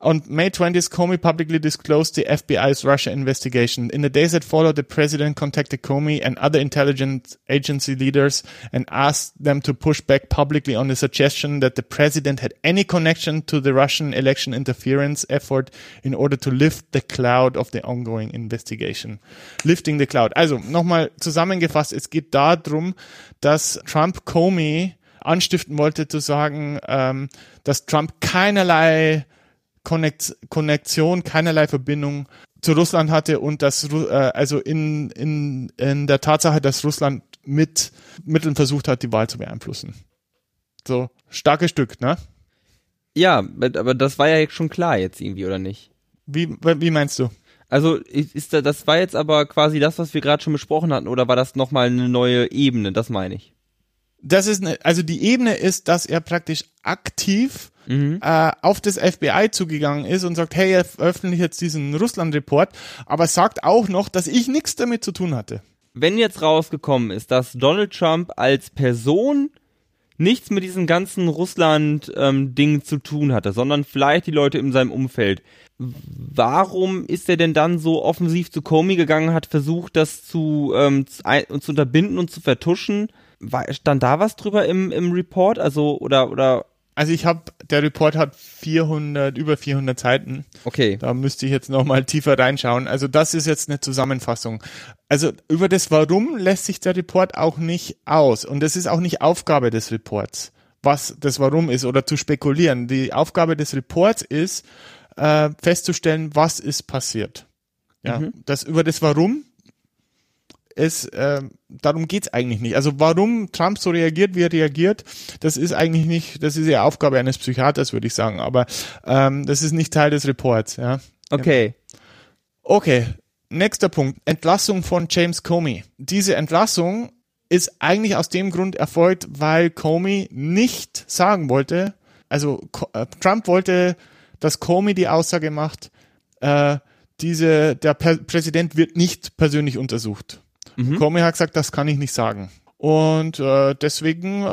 On May 20th, Comey publicly disclosed the FBI's Russia investigation. In the days that followed, the president contacted Comey and other intelligence agency leaders and asked them to push back publicly on the suggestion that the president had any connection to the Russian election interference effort in order to lift the cloud of the ongoing investigation. Lifting the cloud. Also, nochmal zusammengefasst, es geht darum, dass Trump Comey anstiften wollte zu sagen, ähm, dass Trump keinerlei Konnekt Konnektion, keinerlei Verbindung zu Russland hatte und dass Ru- äh, also in, in, in der Tatsache, dass Russland mit Mitteln versucht hat, die Wahl zu beeinflussen. So, starkes Stück, ne? Ja, aber das war ja schon klar jetzt irgendwie, oder nicht? Wie, wie meinst du? Also ist ist da, das war jetzt aber quasi das, was wir gerade schon besprochen hatten, oder war das nochmal eine neue Ebene? Das meine ich. Das ist eine, also die Ebene ist, dass er praktisch aktiv äh, auf das FBI zugegangen ist und sagt, hey, er veröffentlicht jetzt diesen Russland-Report, aber sagt auch noch, dass ich nichts damit zu tun hatte. Wenn jetzt rausgekommen ist, dass Donald Trump als Person nichts mit diesem ganzen Russland-Ding zu tun hatte, sondern vielleicht die Leute in seinem Umfeld. Warum ist er denn dann so offensiv zu Comey gegangen, hat versucht, das zu, ähm, zu, zu unterbinden und zu vertuschen? War, stand da was drüber im, im Report? Also, oder, oder, Also ich habe, der Report hat 400, über 400 Seiten. okay. Da müsste ich jetzt nochmal tiefer reinschauen. Also das ist jetzt eine Zusammenfassung. Also über das Warum lässt sich der Report auch nicht aus. Und das ist auch nicht Aufgabe des Reports, was das Warum ist oder zu spekulieren. Die Aufgabe des Reports ist, äh, festzustellen, was ist passiert. Ja, das über das Warum ist, äh, darum geht's eigentlich nicht. Also warum Trump so reagiert, wie er reagiert, das ist eigentlich nicht, das ist ja Aufgabe eines Psychiaters, würde ich sagen. Aber ähm, das ist nicht Teil des Reports. Ja. Okay. Okay, nächster Punkt. Entlassung von James Comey. Diese Entlassung ist eigentlich aus dem Grund erfolgt, weil Comey nicht sagen wollte, also äh, Trump wollte, dass Comey die Aussage macht, äh, diese, der Präsident wird nicht persönlich untersucht. Comey hat gesagt, das kann ich nicht sagen. Und äh, deswegen, äh,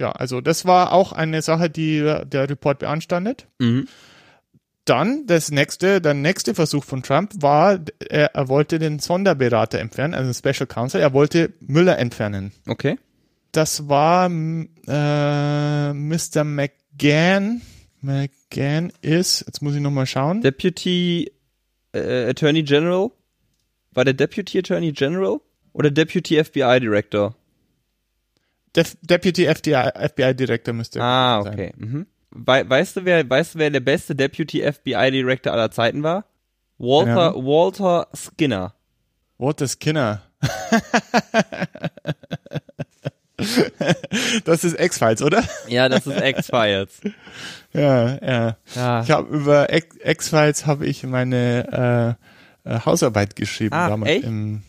ja, also das war auch eine Sache, die äh, der Report beanstandet. Mhm. Dann das nächste, der nächste Versuch von Trump war, er, er wollte den Sonderberater entfernen, also den Special Counsel, er wollte Müller entfernen. Okay. Das war äh, Mr. McGahn. McGahn ist, jetzt muss ich nochmal schauen. Deputy äh, Attorney General? War der Deputy Attorney General? Oder Deputy FBI Director? Def Deputy FBI, FBI Director müsste Ah, sein. okay. Mhm. We weißt du, wer, weißt du, wer der beste Deputy FBI Director aller Zeiten war? Walter, Ja. Walter Skinner. Walter Skinner. das ist X-Files, oder? Ja, das ist X-Files. Ja, ja. Ja. Ich habe über X-Files habe ich meine äh, äh, Hausarbeit geschrieben Ah, damals echt? im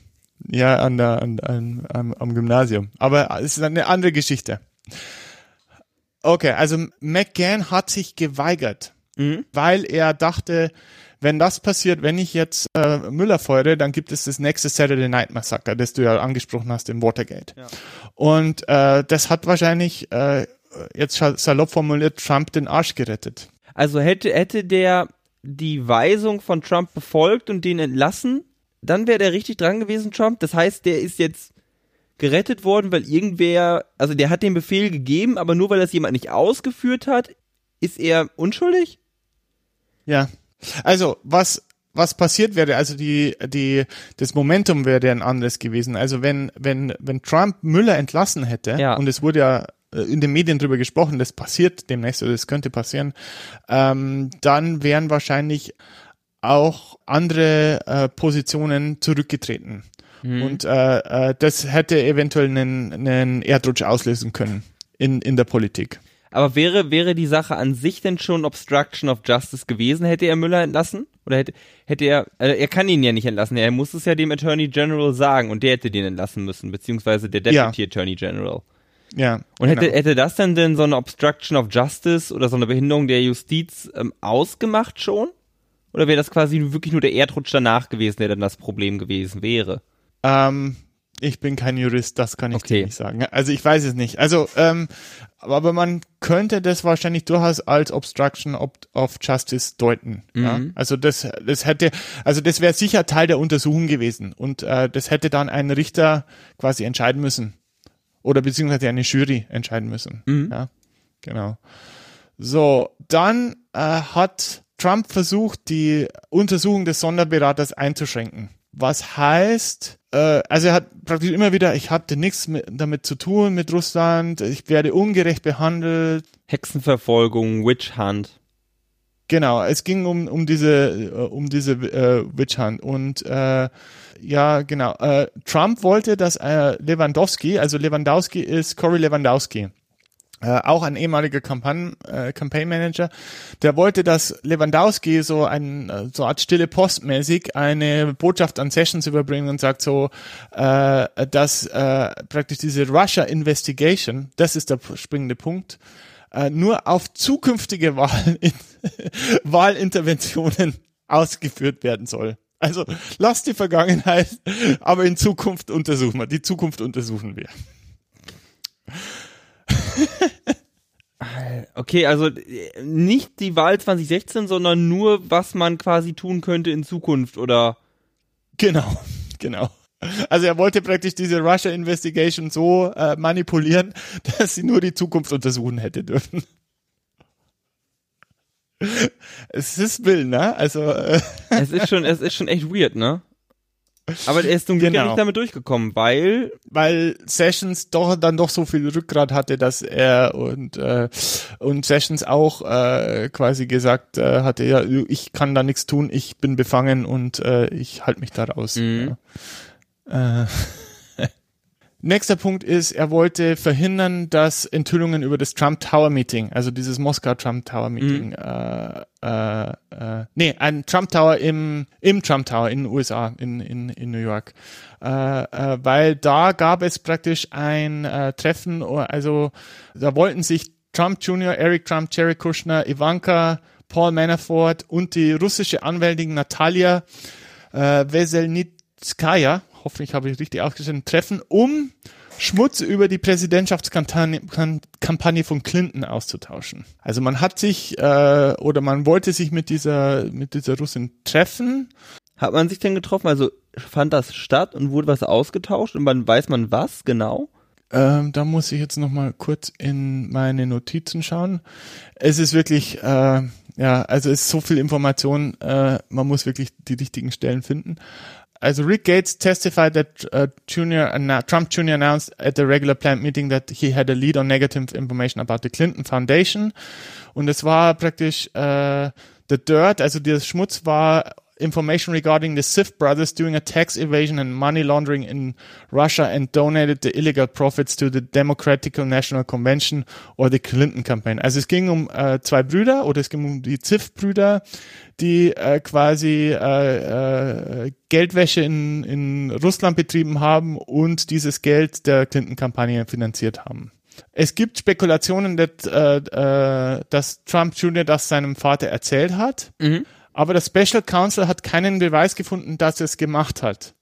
ja an der an, an, am, am Gymnasium. Aber es ist eine andere Geschichte. Okay, also McGann hat sich geweigert, Mhm. weil er dachte, wenn das passiert, wenn ich jetzt äh, Müller feuere, dann gibt es das nächste Saturday Night Massacre, das du ja angesprochen hast im Watergate. Und äh, das hat wahrscheinlich äh, jetzt salopp formuliert Trump den Arsch gerettet. Also hätte, hätte der die Weisung von Trump befolgt und den entlassen, dann wäre der richtig dran gewesen, Trump. Das heißt, der ist jetzt gerettet worden, weil irgendwer, also der hat den Befehl gegeben, aber nur weil das jemand nicht ausgeführt hat, ist er unschuldig? Ja. Also, was, was passiert wäre, also die, die, das Momentum wäre ein anderes gewesen. Also wenn, wenn, wenn Trump Müller entlassen hätte, Ja. und es wurde ja in den Medien drüber gesprochen, das passiert demnächst oder das könnte passieren, ähm, dann wären wahrscheinlich auch andere äh, Positionen zurückgetreten. Und äh, äh, das hätte eventuell einen, einen Erdrutsch auslösen können in, in der Politik. Aber wäre, wäre die Sache an sich denn schon Obstruction of Justice gewesen? Hätte er Müller entlassen? Oder hätte, hätte er, also er kann ihn ja nicht entlassen, er muss es ja dem Attorney General sagen und der hätte den entlassen müssen, beziehungsweise der Deputy Ja. Attorney General. Ja. Und hätte, genau. hätte das denn denn so eine Obstruction of Justice oder so eine Behinderung der Justiz ähm, ausgemacht schon? Oder wäre das quasi wirklich nur der Erdrutsch danach gewesen, der dann das Problem gewesen wäre? Ähm, ich bin kein Jurist, das kann ich Okay. dir nicht sagen. Also ich weiß es nicht. Also, ähm, aber man könnte das wahrscheinlich durchaus als Obstruction of, Justice deuten. Ja? Mhm. Also das, das hätte, also das wäre sicher Teil der Untersuchung gewesen und äh, das hätte dann ein Richter quasi entscheiden müssen oder beziehungsweise eine Jury entscheiden müssen. Mhm. Ja, genau. So, dann äh, hat Trump versucht, die Untersuchung des Sonderberaters einzuschränken. Was heißt, äh, also er hat praktisch immer wieder, ich hatte nichts mit, damit zu tun mit Russland, ich werde ungerecht behandelt. Hexenverfolgung, Witch Hunt. Genau, es ging um, um diese, äh, um diese äh, Witch Hunt. Und äh, ja, genau. Äh, Trump wollte, dass äh, Lewandowski, also Lewandowski ist Cory Lewandowski, äh, auch ein ehemaliger Campaign, äh, Campaign Manager, der wollte, dass Lewandowski so ein so eine Art stille Post mäßig eine Botschaft an Sessions überbringt und sagt so, äh, dass äh, praktisch diese Russia Investigation, das ist der springende Punkt, äh, nur auf zukünftige Wahlen Wahlinterventionen ausgeführt werden soll. Also lass die Vergangenheit, aber in Zukunft untersuchen wir. Die Zukunft untersuchen wir. Okay, also äh, nicht die Wahl 2016, sondern nur, was man quasi tun könnte in Zukunft oder Genau, genau. Also er wollte praktisch diese Russia Investigation so äh, manipulieren, dass sie nur die Zukunft untersuchen hätte dürfen. Es ist Will, ne? Also äh, es ist schon, es ist schon echt weird, ne? Aber er ist ja Genau. nicht damit durchgekommen, weil weil Sessions doch dann doch so viel Rückgrat hatte, dass er und äh, und Sessions auch äh, quasi gesagt äh, hatte, ja, ich kann da nichts tun, ich bin befangen und äh, ich halte mich da raus. Mhm. Ja. Äh, Nächster Punkt ist, er wollte verhindern, dass Enthüllungen über das Trump Tower Meeting, also dieses Moskau Trump Tower Meeting, äh, äh, äh, nee, ein Trump Tower im, im Trump Tower in den USA, in, in, in New York. Äh, äh, weil da gab es praktisch ein äh, Treffen, also da wollten sich Trump Jr., Eric Trump, Jared Kushner, Ivanka, Paul Manafort und die russische Anwältin Natalia äh, Veselnitskaya, hoffentlich habe ich richtig ausgesprochen, treffen, um Schmutz über die Präsidentschaftskampagne von Clinton auszutauschen. Also man hat sich äh, oder man wollte sich mit dieser mit dieser Russin treffen. hat man sich denn getroffen? Also fand das statt und wurde was ausgetauscht und man weiß man was genau? Ähm, da muss ich jetzt noch mal kurz in meine Notizen schauen. Es ist wirklich, äh, ja, also es ist so viel Information, äh, man muss wirklich die richtigen Stellen finden. Also Rick Gates testified that uh, Junior, anna- Trump Jr. announced at the regular planned meeting that he had a lead on negative information about the Clinton Foundation. Und es war praktisch äh, the dirt, also der Schmutz war information regarding the Sif brothers doing a tax evasion and money laundering in Russia and donated the illegal profits to the Democratic National Convention or the Clinton Campaign. Also es ging um äh, zwei Brüder oder es ging um die Sif-Brüder, die äh, quasi äh, äh, Geldwäsche in, in Russland betrieben haben und dieses Geld der Clinton-Kampagne finanziert haben. Es gibt Spekulationen, dass, äh, äh, dass Trump Jr. das seinem Vater erzählt hat, Mhm. Aber das Special Counsel hat keinen Beweis gefunden, dass er es gemacht hat.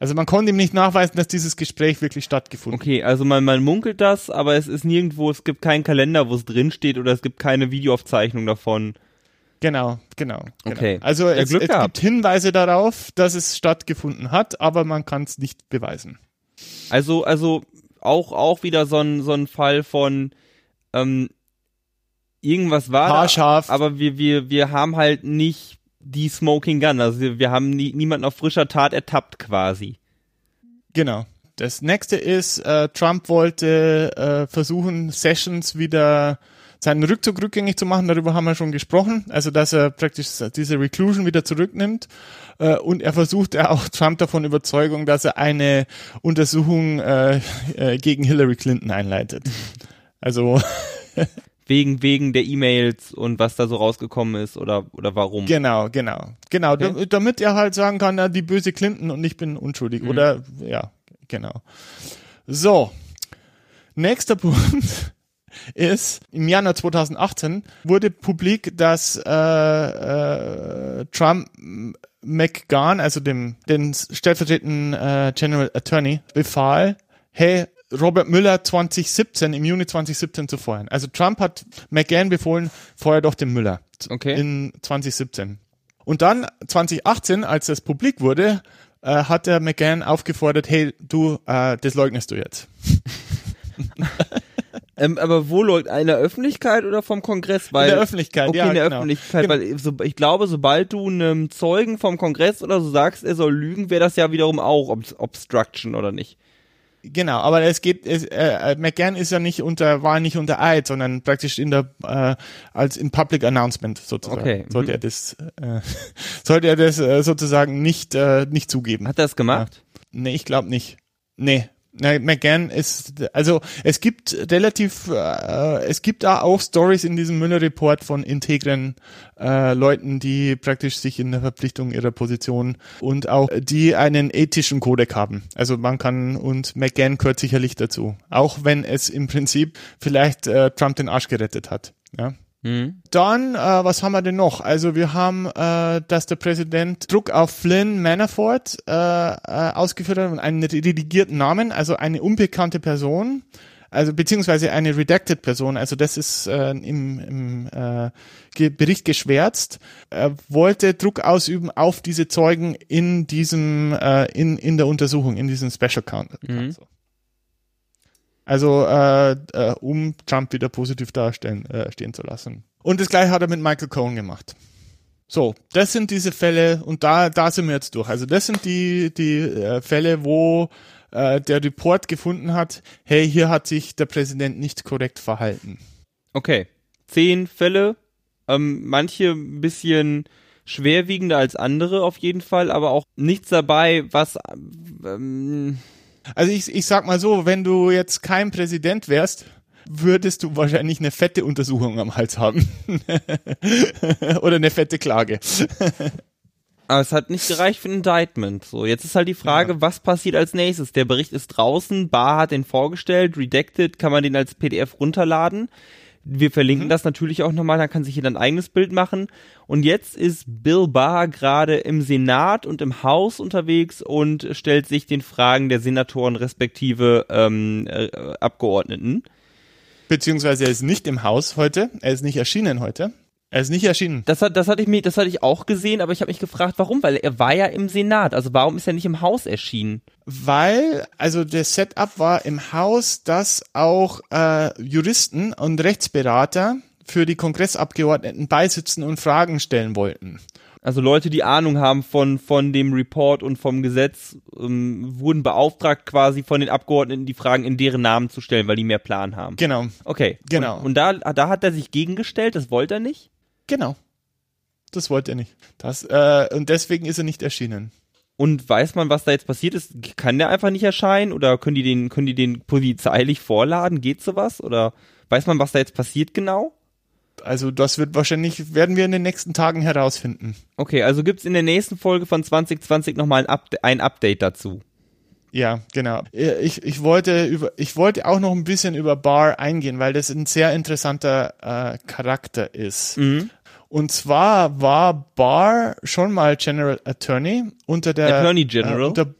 Also man konnte ihm nicht nachweisen, dass dieses Gespräch wirklich stattgefunden hat. Okay, also man, man munkelt das, aber es ist nirgendwo, es gibt keinen Kalender, wo es drin steht oder es gibt keine Videoaufzeichnung davon. Genau, genau. genau. Okay. Also es, es gibt Hinweise darauf, dass es stattgefunden hat, aber man kann es nicht beweisen. Also, also auch, auch wieder so ein, so ein Fall von ähm, irgendwas war, da, Haarscharf. aber wir, wir, wir haben halt nicht die Smoking Gun. Also wir, wir haben nie, niemanden auf frischer Tat ertappt quasi. Genau. Das nächste ist, äh, Trump wollte äh, versuchen, Sessions wieder seinen Rückzug rückgängig zu machen. Darüber haben wir schon gesprochen. Also, dass er praktisch diese Reclusion wieder zurücknimmt. Äh, und er versucht ja auch Trump davon Überzeugung, dass er eine Untersuchung äh, äh, gegen Hillary Clinton einleitet. Also, Wegen, wegen der E-Mails und was da so rausgekommen ist oder, oder warum. genau, genau. Genau, Okay. dam- damit er halt sagen kann, na, die böse Clinton und ich bin unschuldig. Mhm. Oder, ja, genau. So. Nächster Punkt ist, im Januar 2018 wurde publik, dass äh, äh, Trump McGahn, also dem den stellvertretenden äh, General Attorney, befahl, hey, Robert Müller 2017, im Juni 2017 zu feuern. Also Trump hat McGahn befohlen, feuer doch den Müller Okay. in 2017. Und dann 2018, als das publik wurde, äh, hat der McGahn aufgefordert, hey, du, äh, das leugnest du jetzt. Ähm, aber wo läuft in der Öffentlichkeit oder vom Kongress? Weil, in der Öffentlichkeit, Okay, ja, in der genau. Öffentlichkeit, weil so, ich glaube, sobald du einem Zeugen vom Kongress oder so sagst, er soll lügen, wäre das ja wiederum auch Ob Obstruction oder nicht? Genau, aber es geht, es, äh, äh, McGahn ist ja nicht unter, war nicht unter Eid, sondern praktisch in der, äh, als in Public Announcement sozusagen. Okay, mhm. Sollte er das, äh, sollte er das äh, sozusagen nicht, äh, nicht zugeben. Hat er das gemacht? Nee, ich glaube nicht. Nee. Nee, McGann ist, also es gibt relativ, äh, es gibt da auch Stories in diesem Müller-Report von integren äh, Leuten, die praktisch sich in der Verpflichtung ihrer Position und auch die einen ethischen Kodex haben. Also man kann, und McGann gehört sicherlich dazu. Auch wenn es im Prinzip vielleicht äh, Trump den Arsch gerettet hat. Ja. Mhm. Dann, äh, was haben wir denn noch? Also wir haben, äh, dass der Präsident Druck auf Flynn Manafort äh, äh, ausgeführt hat und einen redigierten Namen, also eine unbekannte Person, also beziehungsweise eine redacted Person, also das ist äh, im, im äh, Ge Bericht geschwärzt, äh, wollte Druck ausüben auf diese Zeugen in diesem, äh, in, in der Untersuchung, in diesem Special Counsel. Also äh, äh, um Trump wieder positiv darstellen äh, stehen zu lassen. Und das gleiche hat er mit Michael Cohen gemacht. So, das sind diese Fälle und da da sind wir jetzt durch. Also das sind die die äh, Fälle, wo äh, der Report gefunden hat, hey, hier hat sich der Präsident nicht korrekt verhalten. Okay. Zehn Fälle, ähm, manche ein bisschen schwerwiegender als andere auf jeden Fall, aber auch nichts dabei, was ähm, Also ich, ich sag mal so, wenn du jetzt kein Präsident wärst, würdest du wahrscheinlich eine fette Untersuchung am Hals haben. Oder eine fette Klage. Aber es hat nicht gereicht für ein Indictment. So, jetzt ist halt die Frage, was passiert als nächstes? Der Bericht ist draußen, Barr hat den vorgestellt, redacted, kann man den als PDF runterladen. Wir verlinken das natürlich auch nochmal, dann kann sich jeder ein eigenes Bild machen. Und jetzt ist Bill Barr gerade im Senat und im Haus unterwegs und stellt sich den Fragen der Senatoren respektive ähm, äh, Abgeordneten. Beziehungsweise er ist nicht im Haus heute. Er ist nicht erschienen heute. Er ist nicht erschienen. Das, hat, das hatte ich mir, das hatte ich auch gesehen, aber ich habe mich gefragt, warum? Weil er war ja im Senat. Also warum ist er nicht im Haus erschienen? Weil, also das Setup war im Haus, dass auch äh, Juristen und Rechtsberater für die Kongressabgeordneten beisitzen und Fragen stellen wollten. Also Leute, die Ahnung haben von, von dem Report und vom Gesetz, ähm, wurden beauftragt, quasi von den Abgeordneten die Fragen in deren Namen zu stellen, weil die mehr Plan haben. Genau, Okay. Genau. Und, und da, da hat er sich gegengestellt, das wollte er nicht? Genau. das wollte er nicht. Das, äh, und deswegen ist er nicht erschienen. Und weiß man, was da jetzt passiert ist? Kann der einfach nicht erscheinen oder können die den, können die den polizeilich vorladen? Geht sowas? Oder weiß man, was da jetzt passiert genau? Also das wird wahrscheinlich, werden wir in den nächsten Tagen herausfinden. Okay, also gibt's in der nächsten Folge von 2020 nochmal ein, Up ein Update dazu. Ja, genau. Ich, ich, wollte über, ich wollte auch noch ein bisschen über Barr eingehen, weil das ein sehr interessanter äh, Charakter ist. Mhm. Und zwar war Barr schon mal General Attorney unter der Attorney General. Äh, unter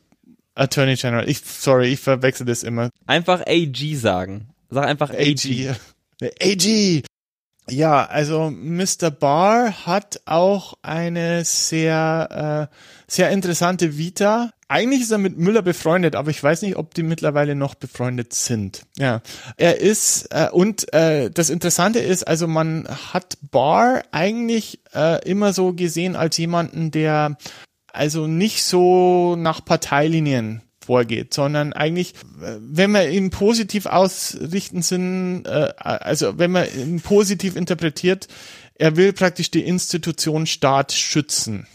Attorney General. Ich sorry, ich verwechsel das immer. Einfach AG sagen. Sag einfach AG. AG. AG. Ja, also Mr. Barr hat auch eine sehr, äh, sehr interessante Vita. Eigentlich ist er mit Müller befreundet, aber ich weiß nicht, ob die mittlerweile noch befreundet sind. Ja, er ist äh, und äh, das Interessante ist, also man hat Barr eigentlich äh, immer so gesehen als jemanden, der also nicht so nach Parteilinien vorgeht, sondern eigentlich, wenn wir ihn positiv ausrichten sind, äh, also wenn man ihn positiv interpretiert, er will praktisch die Institution Staat schützen.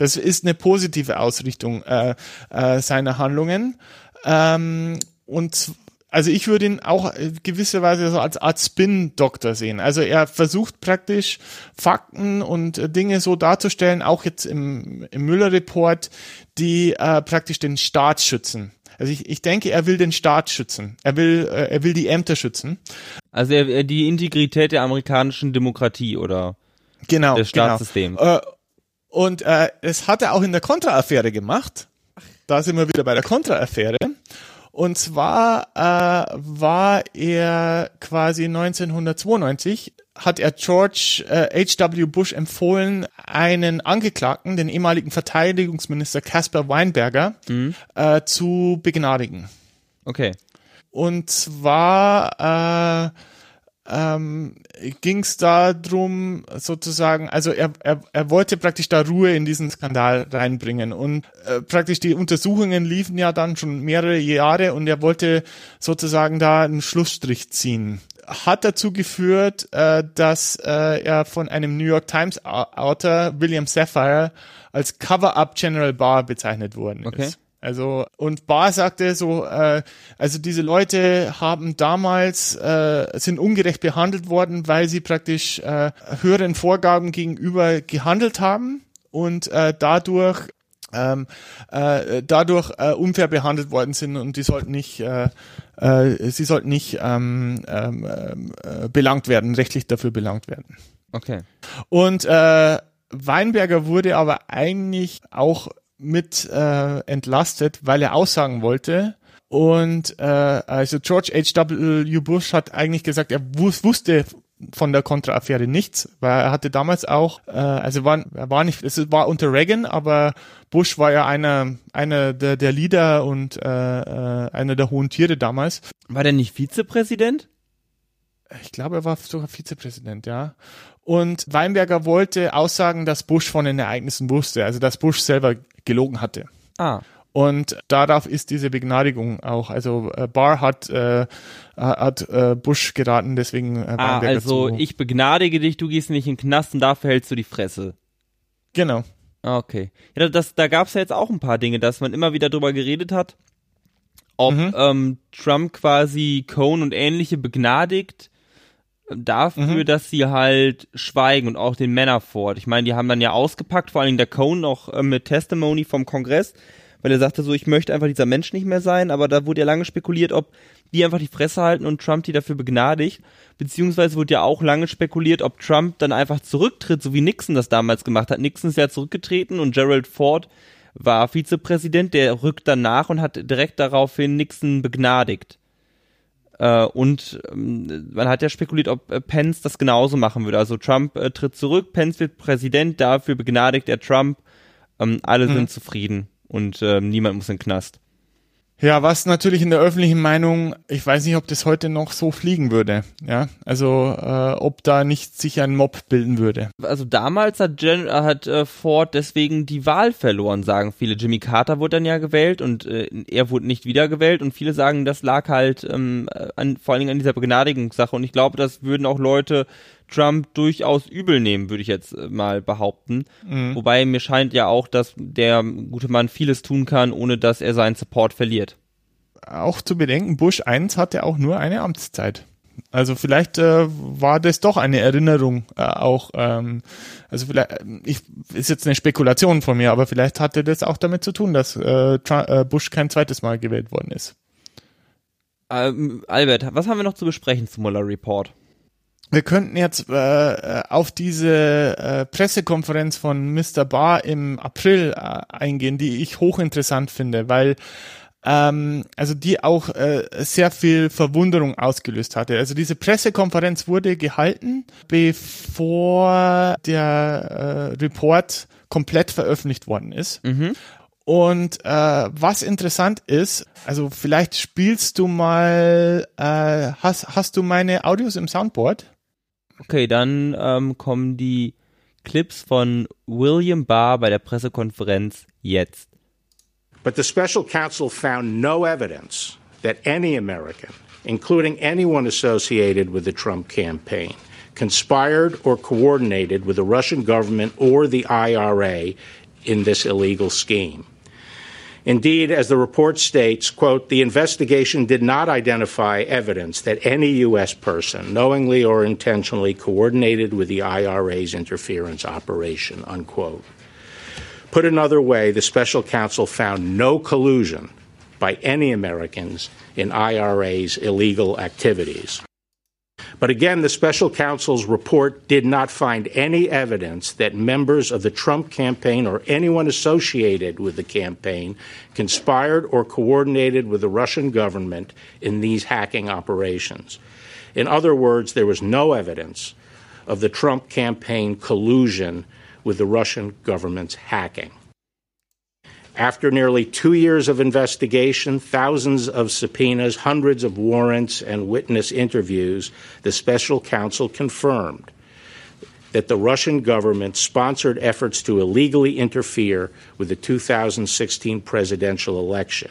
Das ist eine positive Ausrichtung äh, äh, seiner Handlungen. Ähm, und also ich würde ihn auch gewisserweise so als Art Spin-Doktor sehen. Also er versucht praktisch Fakten und Dinge so darzustellen, auch jetzt im, im Müller-Report, die äh, praktisch den Staat schützen. Also ich, ich denke, er will den Staat schützen. Er will, äh, er will die Ämter schützen. Also er, die Integrität der amerikanischen Demokratie oder genau, des genau. Staatssystems. Genau. Äh, und äh, es hat er auch in der Contra-Affäre gemacht. Da sind wir wieder bei der Contra-Affäre. Und zwar äh, war er quasi 1992 hat er George äh, H.W. Bush empfohlen, einen Angeklagten, den ehemaligen Verteidigungsminister Caspar Weinberger, mhm. äh, zu begnadigen. Okay. Und zwar äh, ähm, ging es darum, sozusagen, also er, er, er wollte praktisch da Ruhe in diesen Skandal reinbringen und äh, praktisch die Untersuchungen liefen ja dann schon mehrere Jahre und er wollte sozusagen da einen Schlussstrich ziehen hat dazu geführt, äh, dass äh, er von einem New York Times Autor William Sapphire als Cover-up General Barr bezeichnet worden okay. ist. Also und Barr sagte so, äh, also diese Leute haben damals äh, sind ungerecht behandelt worden, weil sie praktisch äh, höheren Vorgaben gegenüber gehandelt haben und äh, dadurch ähm, äh, dadurch äh, unfair behandelt worden sind und die sollten nicht, äh, äh, sie sollten nicht ähm, ähm, äh, belangt werden, rechtlich dafür belangt werden. Okay. Und äh, Weinberger wurde aber eigentlich auch mit äh, entlastet, weil er aussagen wollte. Und äh, also George H.W. Bush hat eigentlich gesagt, er wusste von der Contra-Affäre nichts, weil er hatte damals auch, äh, also war, er war nicht, es war unter Reagan, aber Bush war ja einer, einer der, der Leader und äh, äh, einer der hohen Tiere damals. War der nicht Vizepräsident? Ich glaube, er war sogar Vizepräsident, ja. Und Weinberger wollte aussagen, dass Bush von den Ereignissen wusste, also dass Bush selber gelogen hatte. Ah. Und darauf ist diese Begnadigung auch. Also äh, Barr hat, äh, hat äh, Bush geraten, deswegen äh, Ah, also zu. ich begnadige dich, du gehst nicht in den Knast und dafür hältst du die Fresse. Genau. Ah, okay. Ja, das, da gab es ja jetzt auch ein paar Dinge, dass man immer wieder drüber geredet hat, ob mhm. ähm, Trump quasi Cohn und ähnliche begnadigt dafür, mhm. dass sie halt schweigen und auch den Manafort. Ich meine, die haben dann ja ausgepackt, vor allen Dingen der Cohn noch äh, mit Testimony vom Kongress, weil er sagte so, ich möchte einfach dieser Mensch nicht mehr sein, aber da wurde ja lange spekuliert, ob die einfach die Fresse halten und Trump die dafür begnadigt, beziehungsweise wurde ja auch lange spekuliert, ob Trump dann einfach zurücktritt, so wie Nixon das damals gemacht hat. Nixon ist ja zurückgetreten und Gerald Ford war Vizepräsident, der rückt dann nach und hat direkt daraufhin Nixon begnadigt. Äh, und ähm, man hat ja spekuliert, ob äh, Pence das genauso machen würde. Also Trump äh, tritt zurück, Pence wird Präsident, dafür begnadigt er Trump. Ähm, alle mhm. sind zufrieden und äh, niemand muss in den Knast. Ja, was natürlich in der öffentlichen Meinung, ich weiß nicht, ob das heute noch so fliegen würde. Ja, also äh, ob da nicht sich ein Mob bilden würde. Also damals hat, Gen hat äh, Ford deswegen die Wahl verloren, sagen viele. Jimmy Carter wurde dann ja gewählt und äh, er wurde nicht wiedergewählt und viele sagen, das lag halt ähm, an, vor allen Dingen an dieser Begnadigungssache und ich glaube, das würden auch Leute Trump durchaus übel nehmen, würde ich jetzt äh, mal behaupten. Mhm. Wobei mir scheint ja auch, dass der gute Mann vieles tun kann, ohne dass er seinen Support verliert. Auch zu bedenken, Bush 1 hatte auch nur eine Amtszeit. Also vielleicht äh, war das doch eine Erinnerung äh, auch. Ähm, also vielleicht ich, ist jetzt eine Spekulation von mir, aber vielleicht hatte das auch damit zu tun, dass äh, Trump, äh, Bush kein zweites Mal gewählt worden ist. Ähm, Albert, was haben wir noch zu besprechen zum Mueller Report? Wir könnten jetzt äh, auf diese äh, Pressekonferenz von Mr. Barr im April äh, eingehen, die ich hochinteressant finde, weil ähm, also die auch äh, sehr viel Verwunderung ausgelöst hatte. Also diese Pressekonferenz wurde gehalten, bevor der äh, Report komplett veröffentlicht worden ist. Mhm. Und äh, was interessant ist, also vielleicht spielst du mal, äh, hast, hast du meine Audios im Soundboard? Okay, dann ähm, kommen die Clips von William Barr bei der Pressekonferenz jetzt. But the special counsel found no evidence that any American, including anyone associated with the Trump campaign, conspired or coordinated with the Russian government or the IRA in this illegal scheme. Indeed, as the report states, quote, the investigation did not identify evidence that any U.S. person knowingly or intentionally coordinated with the IRA's interference operation, unquote. Put another way, the special counsel found no collusion by any Americans in IRA's illegal activities. But again, the special counsel's report did not find any evidence that members of the Trump campaign or anyone associated with the campaign conspired or coordinated with the Russian government in these hacking operations. In other words, there was no evidence of the Trump campaign collusion with the Russian government's hacking. After nearly two years of investigation, thousands of subpoenas, hundreds of warrants, and witness interviews, the special counsel confirmed that the Russian government sponsored efforts to illegally interfere with the 2016 presidential election,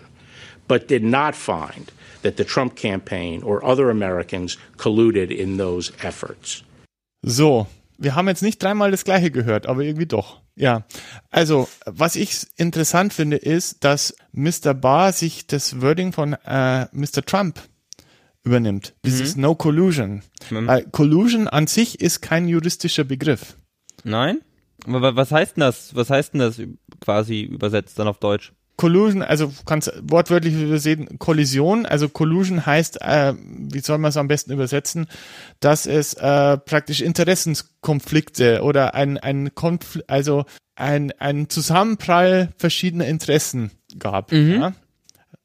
but did not find that the Trump campaign or other Americans colluded in those efforts. So, wir haben jetzt nicht dreimal das gleiche gehört, aber irgendwie doch. Ja, also was ich interessant finde, ist, dass Mr. Barr sich das Wording von äh, Mr. Trump übernimmt. Dieses mhm. No Collusion. Mhm. Weil Collusion an sich ist kein juristischer Begriff. Nein? Aber was heißt denn das? Was heißt denn das quasi übersetzt dann auf Deutsch? Collusion, also kannst wortwörtlich übersehen, Kollision, also Collusion heißt, äh, wie soll man es am besten übersetzen, dass es äh, praktisch Interessenskonflikte oder ein, ein Konfl also ein, ein Zusammenprall verschiedener Interessen gab. Mhm. Ja?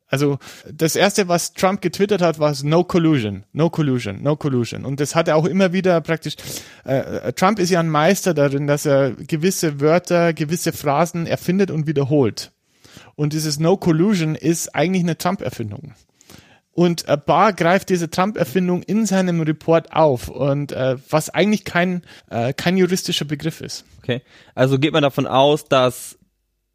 Also das erste, was Trump getwittert hat, war No Collusion, No Collusion, No Collusion. Und das hat er auch immer wieder praktisch. Äh, Trump ist ja ein Meister darin, dass er gewisse Wörter, gewisse Phrasen erfindet und wiederholt. Und dieses No Collusion ist eigentlich eine Trump-Erfindung. Und äh, Barr greift diese Trump-Erfindung in seinem Report auf und äh, was eigentlich kein, äh, kein juristischer Begriff ist. Okay. Also geht man davon aus, dass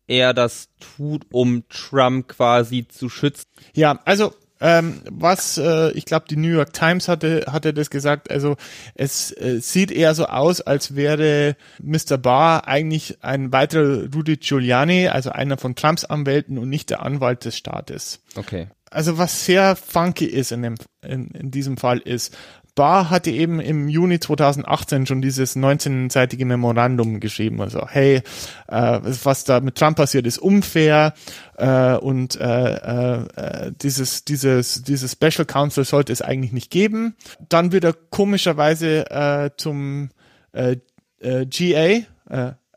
er das tut, um Trump quasi zu schützen. Ja, also ähm, was, äh, ich glaube, die New York Times hatte, hatte das gesagt, also es äh, sieht eher so aus, als wäre Mr. Barr eigentlich ein weiterer Rudy Giuliani, also einer von Trumps Anwälten und nicht der Anwalt des Staates. Okay. Also was sehr funky ist in, dem, in, in diesem Fall ist, Barr hatte eben im Juni 2018 schon dieses 19-seitige Memorandum geschrieben. Also, hey, äh, was da mit Trump passiert, ist unfair äh, und äh, äh, dieses, dieses, dieses Special Counsel sollte es eigentlich nicht geben. Dann wird er komischerweise äh, zum äh, GA,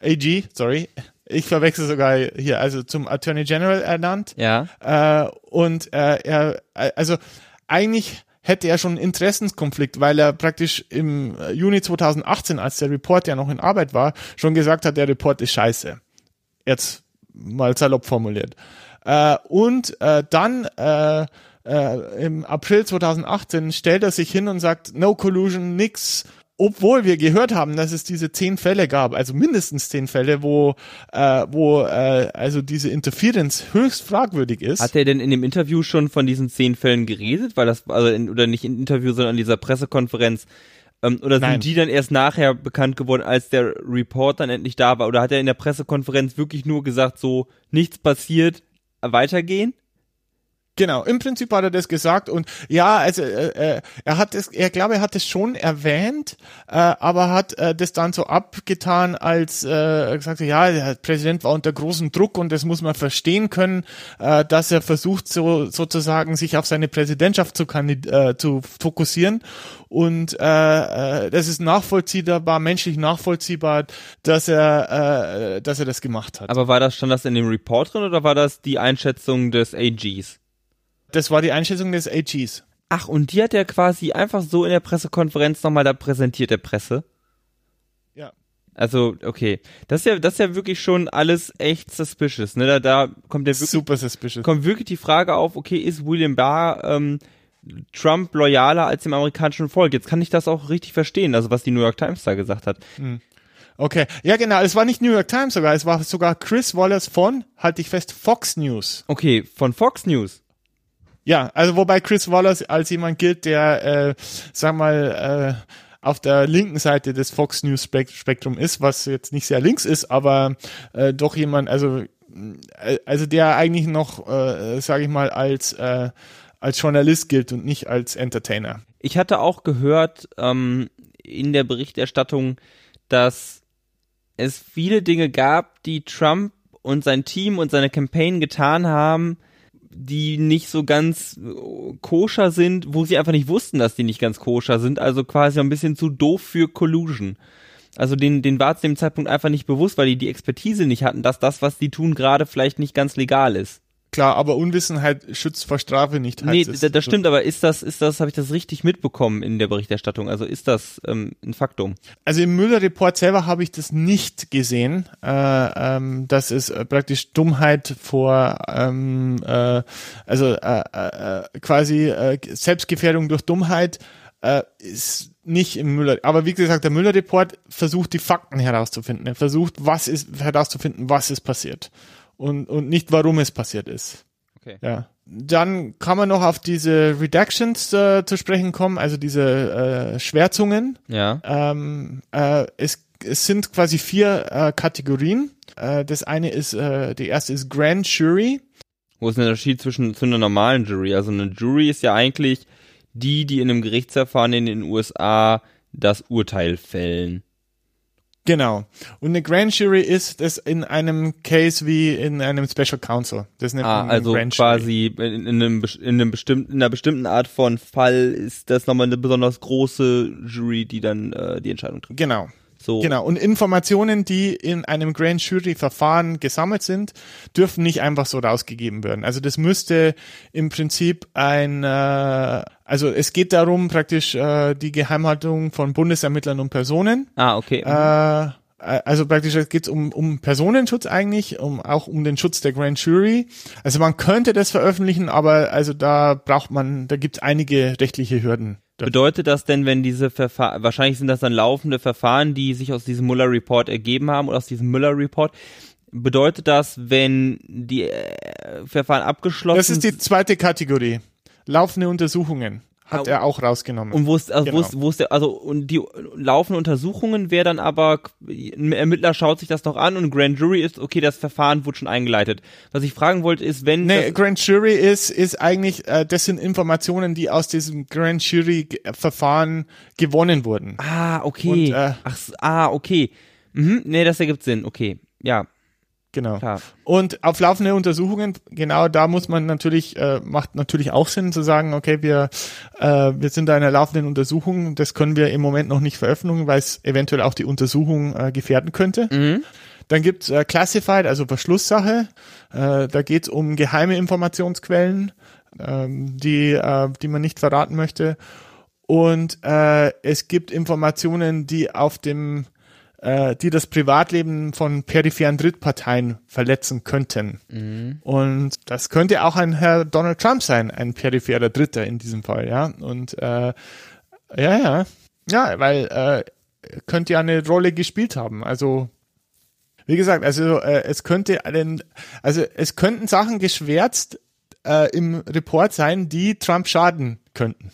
AG, sorry, ich verwechsel sogar hier, also zum Attorney General ernannt. Ja. Äh, und äh, er, also eigentlich hätte er schon einen Interessenskonflikt, weil er praktisch im Juni 2018, als der Report ja noch in Arbeit war, schon gesagt hat, der Report ist scheiße. Jetzt mal salopp formuliert. Äh, und äh, dann äh, äh, im April 2018 stellt er sich hin und sagt, no collusion, nix, obwohl wir gehört haben, dass es diese zehn Fälle gab, also mindestens zehn Fälle, wo, äh, wo äh, also diese Interference höchst fragwürdig ist. Hat er denn in dem Interview schon von diesen zehn Fällen geredet? Weil das, also in, oder nicht im Interview, sondern in dieser Pressekonferenz, Ähm, oder sind Nein. die dann erst nachher bekannt geworden, als der Report dann endlich da war? Oder hat er in der Pressekonferenz wirklich nur gesagt, so, nichts passiert, weitergehen? Genau, im Prinzip hat er das gesagt und ja, also äh, äh, er hat es, er glaube, er hat es schon erwähnt, äh, aber hat äh, das dann so abgetan, als äh, gesagt, ja, der Präsident war unter großem Druck und das muss man verstehen können, äh, dass er versucht, so sozusagen sich auf seine Präsidentschaft zu, äh, zu fokussieren und äh, äh, das ist nachvollziehbar, menschlich nachvollziehbar, dass er, äh, dass er das gemacht hat. Aber war das, stand das in dem Report drin oder war das die Einschätzung des AGs? Das war die Einschätzung des AGs. Ach, und die hat er quasi einfach so in der Pressekonferenz nochmal da präsentiert, der Presse. Ja. Also, okay. Das ist ja, das ist ja wirklich schon alles echt suspicious, ne? Da, da kommt ja wirklich, Super suspicious. kommt wirklich die Frage auf, okay, ist William Barr, ähm, Trump loyaler als dem amerikanischen Volk? Jetzt kann ich das auch richtig verstehen, also was die New York Times da gesagt hat. Okay, ja genau, es war nicht New York Times sogar, es war sogar Chris Wallace von, halte ich fest, Fox News. Okay, von Fox News. Ja, also wobei Chris Wallace als jemand gilt, der, äh, sag mal, äh, auf der linken Seite des Fox News Spek- Spektrum ist, was jetzt nicht sehr links ist, aber äh, doch jemand, also äh, also der eigentlich noch, äh, sage ich mal, als äh, als Journalist gilt und nicht als Entertainer. Ich hatte auch gehört ähm, in der Berichterstattung, dass es viele Dinge gab, die Trump und sein Team und seine Campaign getan haben, die nicht so ganz äh, koscher sind, wo sie einfach nicht wussten, dass die nicht ganz koscher sind, also quasi ein bisschen zu doof für Collusion. Also den, den war zu dem Zeitpunkt einfach nicht bewusst, weil die die Expertise nicht hatten, dass das, was die tun, gerade vielleicht nicht ganz legal ist. Klar, aber Unwissenheit schützt vor Strafe nicht. Nee, heißt es. da- das stimmt, aber ist das, ist das, habe ich das richtig mitbekommen in der Berichterstattung? Also ist das ähm, ein Faktum? Also im Müller-Report selber habe ich das nicht gesehen. Äh, ähm, das ist äh, praktisch Dummheit vor, ähm, äh, also äh, äh, quasi äh, Selbstgefährdung durch Dummheit äh, ist nicht im Müller. Aber wie gesagt, der Müller-Report versucht die Fakten herauszufinden. Er versucht, was ist herauszufinden, was ist passiert und und nicht, warum es passiert ist. Okay. Ja. Dann kann man noch auf diese Redactions äh, zu sprechen kommen, also diese äh, Schwärzungen. Ja. Ähm, äh, es, es sind quasi vier äh, Kategorien. Äh, das eine ist, äh, die erste ist Grand Jury. Wo ist der Unterschied zwischen zu einer normalen Jury? Also eine Jury ist ja eigentlich die, die in einem Gerichtsverfahren in den USA das Urteil fällen. Genau. Und eine Grand Jury ist das in einem Case wie in einem Special Counsel. Das nennt Ah, man also Grand Jury. quasi in, in, einem, in, einem bestimmten, in einer bestimmten Art von Fall ist das nochmal eine besonders große Jury, die dann äh, die Entscheidung trifft. Genau. So. Genau. Und Informationen, die in einem Grand Jury Verfahren gesammelt sind, dürfen nicht einfach so rausgegeben werden. Also das müsste im Prinzip ein, äh, also es geht darum praktisch äh, die Geheimhaltung von Bundesermittlern und Personen. Ah, okay. Äh, also praktisch geht es um, um Personenschutz eigentlich, um auch um den Schutz der Grand Jury. Also man könnte das veröffentlichen, aber also da braucht man, da gibt es einige rechtliche Hürden. Bedeutet das denn, wenn diese Verfahren, wahrscheinlich sind das dann laufende Verfahren, die sich aus diesem Mueller-Report ergeben haben oder aus diesem Müller-Report, bedeutet das, wenn die äh, Verfahren abgeschlossen Das ist die zweite Kategorie. Laufende Untersuchungen hat er auch rausgenommen. Und wo ist, also wo Genau. ist, wo ist der, also, und die laufenden Untersuchungen wäre dann aber, ein Ermittler schaut sich das noch an und Grand Jury ist, okay, das Verfahren wurde schon eingeleitet. Was ich fragen wollte, ist, wenn, Nee, Grand Jury ist, ist eigentlich, äh, das sind Informationen, die aus diesem Grand Jury Verfahren gewonnen wurden. ah, okay, Und, äh, ach, ah, okay, mhm, nee, das ergibt Sinn, okay, ja, Genau. klar. Und auf laufende Untersuchungen, genau da muss man natürlich, äh, macht natürlich auch Sinn zu sagen, okay, wir, äh, wir sind da in einer laufenden Untersuchung, das können wir im Moment noch nicht veröffentlichen, weil es eventuell auch die Untersuchung äh, gefährden könnte. Dann gibt's äh, Classified, also Verschlusssache. Äh, da geht's um geheime Informationsquellen, ähm, die, äh, die man nicht verraten möchte. Und äh, es gibt Informationen, die auf dem äh, die das Privatleben von peripheren Drittparteien verletzen könnten. Und das könnte auch ein Herr Donald Trump sein, ein peripherer Dritter in diesem Fall, ja. Und äh, ja, ja, ja, weil äh, könnte ja eine Rolle gespielt haben. Also wie gesagt, also äh, es könnte einen, also es könnten Sachen geschwärzt äh, im Report sein, die Trump schaden könnten.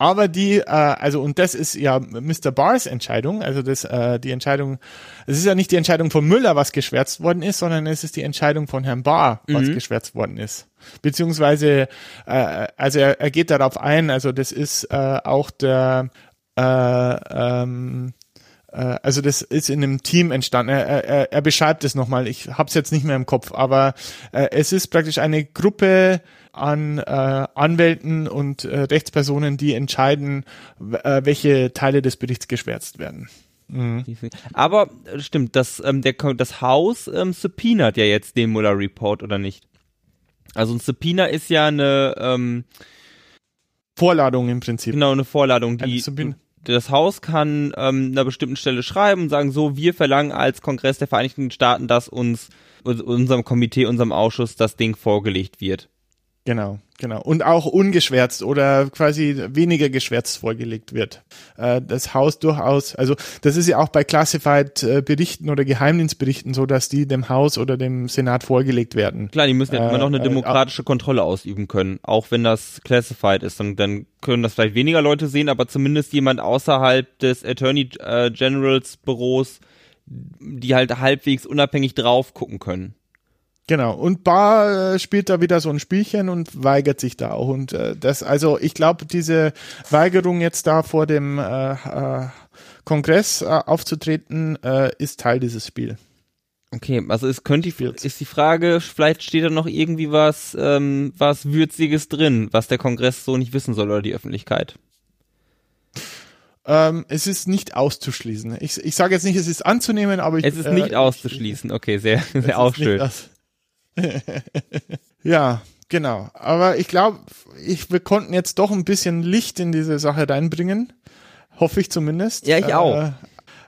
Aber die, äh, also und das ist ja Mr. Barrs Entscheidung, also das, äh, die Entscheidung, es ist ja nicht die Entscheidung von Müller, was geschwärzt worden ist, sondern es ist die Entscheidung von Herrn Barr, was mhm. geschwärzt worden ist. Beziehungsweise, äh, also er, er geht darauf ein, also das ist äh, auch der äh, ähm, äh, also das ist in einem Team entstanden. Er, er, er beschreibt es nochmal. Ich habe es jetzt nicht mehr im Kopf, aber äh, es ist praktisch eine Gruppe an äh, Anwälten und äh, Rechtspersonen, die entscheiden, äh, welche Teile des Berichts geschwärzt werden. Mhm. Aber äh, stimmt, das, ähm, der, das Haus ähm, subpoenat ja jetzt den Mueller Report oder nicht? Also ein Subpoena ist ja eine ähm, Vorladung im Prinzip. Genau, eine Vorladung, die das Haus kann ähm, einer bestimmten Stelle schreiben und sagen so, wir verlangen als Kongress der Vereinigten Staaten, dass uns unserem Komitee, unserem Ausschuss das Ding vorgelegt wird. Genau, genau. Und auch ungeschwärzt oder quasi weniger geschwärzt vorgelegt wird. Äh, das Haus durchaus, also das ist ja auch bei Classified-Berichten äh, oder Geheimdienstberichten so, dass die dem Haus oder dem Senat vorgelegt werden. Klar, die müssen ja immer noch eine äh, demokratische Kontrolle ausüben können, auch wenn das Classified ist. Und dann können das vielleicht weniger Leute sehen, aber zumindest jemand außerhalb des Attorney Generals Büros, die halt halbwegs unabhängig drauf gucken können. Genau. Und Barr äh, spielt da wieder so ein Spielchen und weigert sich da auch. Und äh, das, also ich glaube, diese Weigerung jetzt da vor dem äh, äh, Kongress äh, aufzutreten, äh, ist Teil dieses Spiels. Okay, also es könnte die, ist die Frage, vielleicht steht da noch irgendwie was, ähm, was Würziges drin, was der Kongress so nicht wissen soll oder die Öffentlichkeit. Ähm, es ist nicht auszuschließen. Ich, ich sage jetzt nicht, es ist anzunehmen, aber ich. Es ist nicht äh, auszuschließen, okay, sehr, sehr auch schön. ja, genau. Aber ich glaube, ich, wir konnten jetzt doch ein bisschen Licht in diese Sache reinbringen. Hoffe ich zumindest. Ja, ich auch. Äh,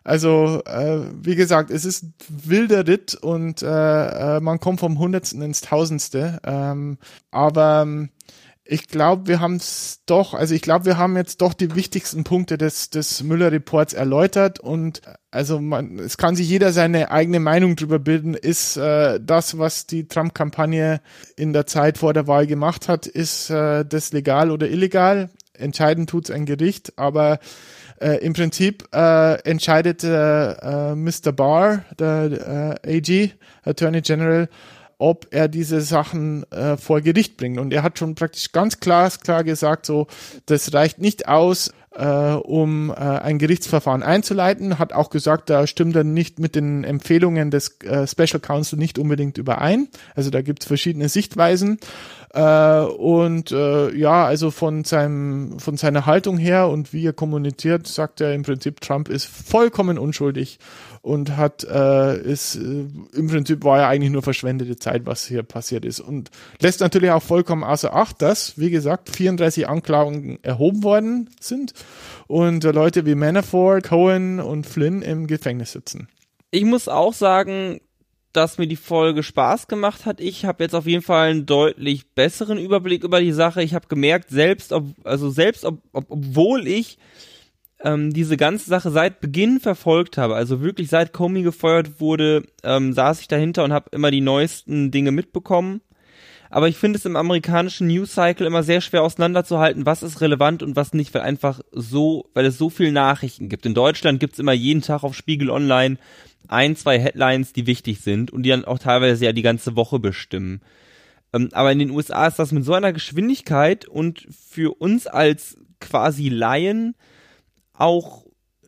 also, äh, wie gesagt, es ist wilder Ritt und äh, äh man kommt vom Hundertsten ins Tausendste. Ähm, aber ähm, ich glaube, wir haben es doch, also ich glaube, wir haben jetzt doch die wichtigsten Punkte des, des Müller-Reports erläutert und also man, es kann sich jeder seine eigene Meinung drüber bilden. Ist äh, das, was die Trump-Kampagne in der Zeit vor der Wahl gemacht hat, ist äh, das legal oder illegal? Entscheiden tut's ein Gericht, aber äh, im Prinzip äh, entscheidet äh, äh, Mr. Barr, der äh, AG, Attorney General, ob er diese Sachen äh, vor Gericht bringt. Und er hat schon praktisch ganz klar, klar gesagt, so, das reicht nicht aus, äh, um äh, ein Gerichtsverfahren einzuleiten, hat auch gesagt, da stimmt er nicht mit den Empfehlungen des äh, Special Counsel nicht unbedingt überein. Also da gibt es verschiedene Sichtweisen. Äh, und äh, ja, also von seinem, von seiner Haltung her und wie er kommuniziert, sagt er im Prinzip, Trump ist vollkommen unschuldig und hat äh, ist äh, im Prinzip war ja eigentlich nur verschwendete Zeit, was hier passiert ist und lässt natürlich auch vollkommen außer Acht, dass wie gesagt 34 Anklagen erhoben worden sind und äh, Leute wie Manafort, Cohen und Flynn im Gefängnis sitzen. Ich muss auch sagen, dass mir die Folge Spaß gemacht hat. Ich habe jetzt auf jeden Fall einen deutlich besseren Überblick über die Sache. Ich habe gemerkt, selbst ob, also selbst ob, ob, obwohl ich ähm, diese ganze Sache seit Beginn verfolgt habe, also wirklich seit Comey gefeuert wurde, ähm, saß ich dahinter und habe immer die neuesten Dinge mitbekommen. Aber ich finde es im amerikanischen News Cycle immer sehr schwer auseinanderzuhalten, was ist relevant und was nicht, weil einfach so, weil es so viele Nachrichten gibt. In Deutschland gibt's immer jeden Tag auf Spiegel Online ein, zwei Headlines, die wichtig sind und die dann auch teilweise ja die ganze Woche bestimmen. Ähm, aber in den USA ist das mit so einer Geschwindigkeit und für uns als quasi Laien auch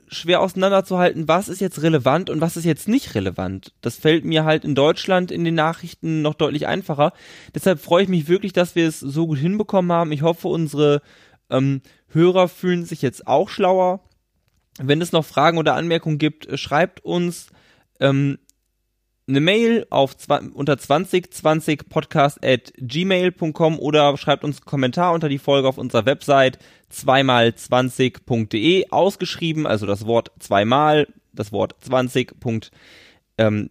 schwer auseinanderzuhalten, was ist jetzt relevant und was ist jetzt nicht relevant. Das fällt mir halt in Deutschland in den Nachrichten noch deutlich einfacher. Deshalb freue ich mich wirklich, dass wir es so gut hinbekommen haben. Ich hoffe, unsere ähm, Hörer fühlen sich jetzt auch schlauer. Wenn es noch Fragen oder Anmerkungen gibt, äh, schreibt uns ähm, eine Mail auf unter 2020podcast at gmail.com oder schreibt uns einen Kommentar unter die Folge auf unserer Website zweimal20.de ausgeschrieben, also das Wort zweimal, das Wort 20.de. Ähm,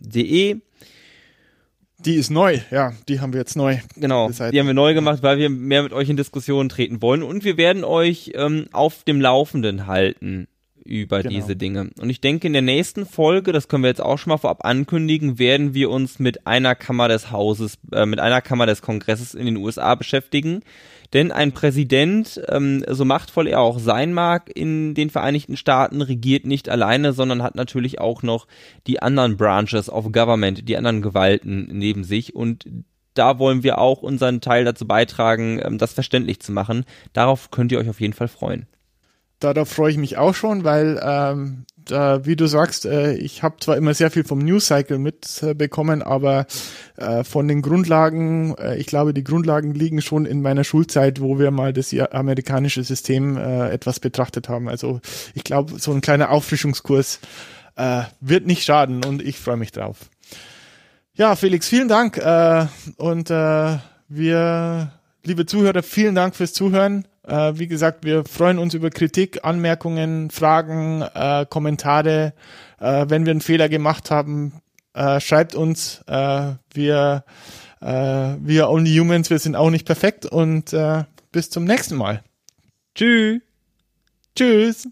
die ist neu, ja, die haben wir jetzt neu. Genau, die haben wir neu gemacht, weil wir mehr mit euch in Diskussionen treten wollen und wir werden euch ähm, auf dem Laufenden halten über genau. diese Dinge. Und ich denke, in der nächsten Folge, das können wir jetzt auch schon mal vorab ankündigen, werden wir uns mit einer Kammer des Hauses, äh, mit einer Kammer des Kongresses in den USA beschäftigen. Denn ein Präsident, ähm, so machtvoll er auch sein mag in den Vereinigten Staaten, regiert nicht alleine, sondern hat natürlich auch noch die anderen Branches of Government, die anderen Gewalten neben sich. Und da wollen wir auch unseren Teil dazu beitragen, ähm, das verständlich zu machen. Darauf könnt ihr euch auf jeden Fall freuen darauf freue ich mich auch schon, weil ähm, da, wie du sagst, äh, ich habe zwar immer sehr viel vom News Cycle mitbekommen, äh, aber äh, von den Grundlagen, äh, ich glaube, die Grundlagen liegen schon in meiner Schulzeit, wo wir mal das amerikanische System äh, etwas betrachtet haben. Also ich glaube, so ein kleiner Auffrischungskurs äh, wird nicht schaden und ich freue mich drauf. Ja, Felix, vielen Dank äh, und äh, wir, liebe Zuhörer, vielen Dank fürs Zuhören. Äh, wie gesagt, wir freuen uns über Kritik, Anmerkungen, Fragen, äh, Kommentare. Äh, wenn wir einen Fehler gemacht haben, äh, schreibt uns. Äh, wir, äh, wir Only Humans, wir sind auch nicht perfekt und bis zum nächsten Mal. Tschüss. Tschüss.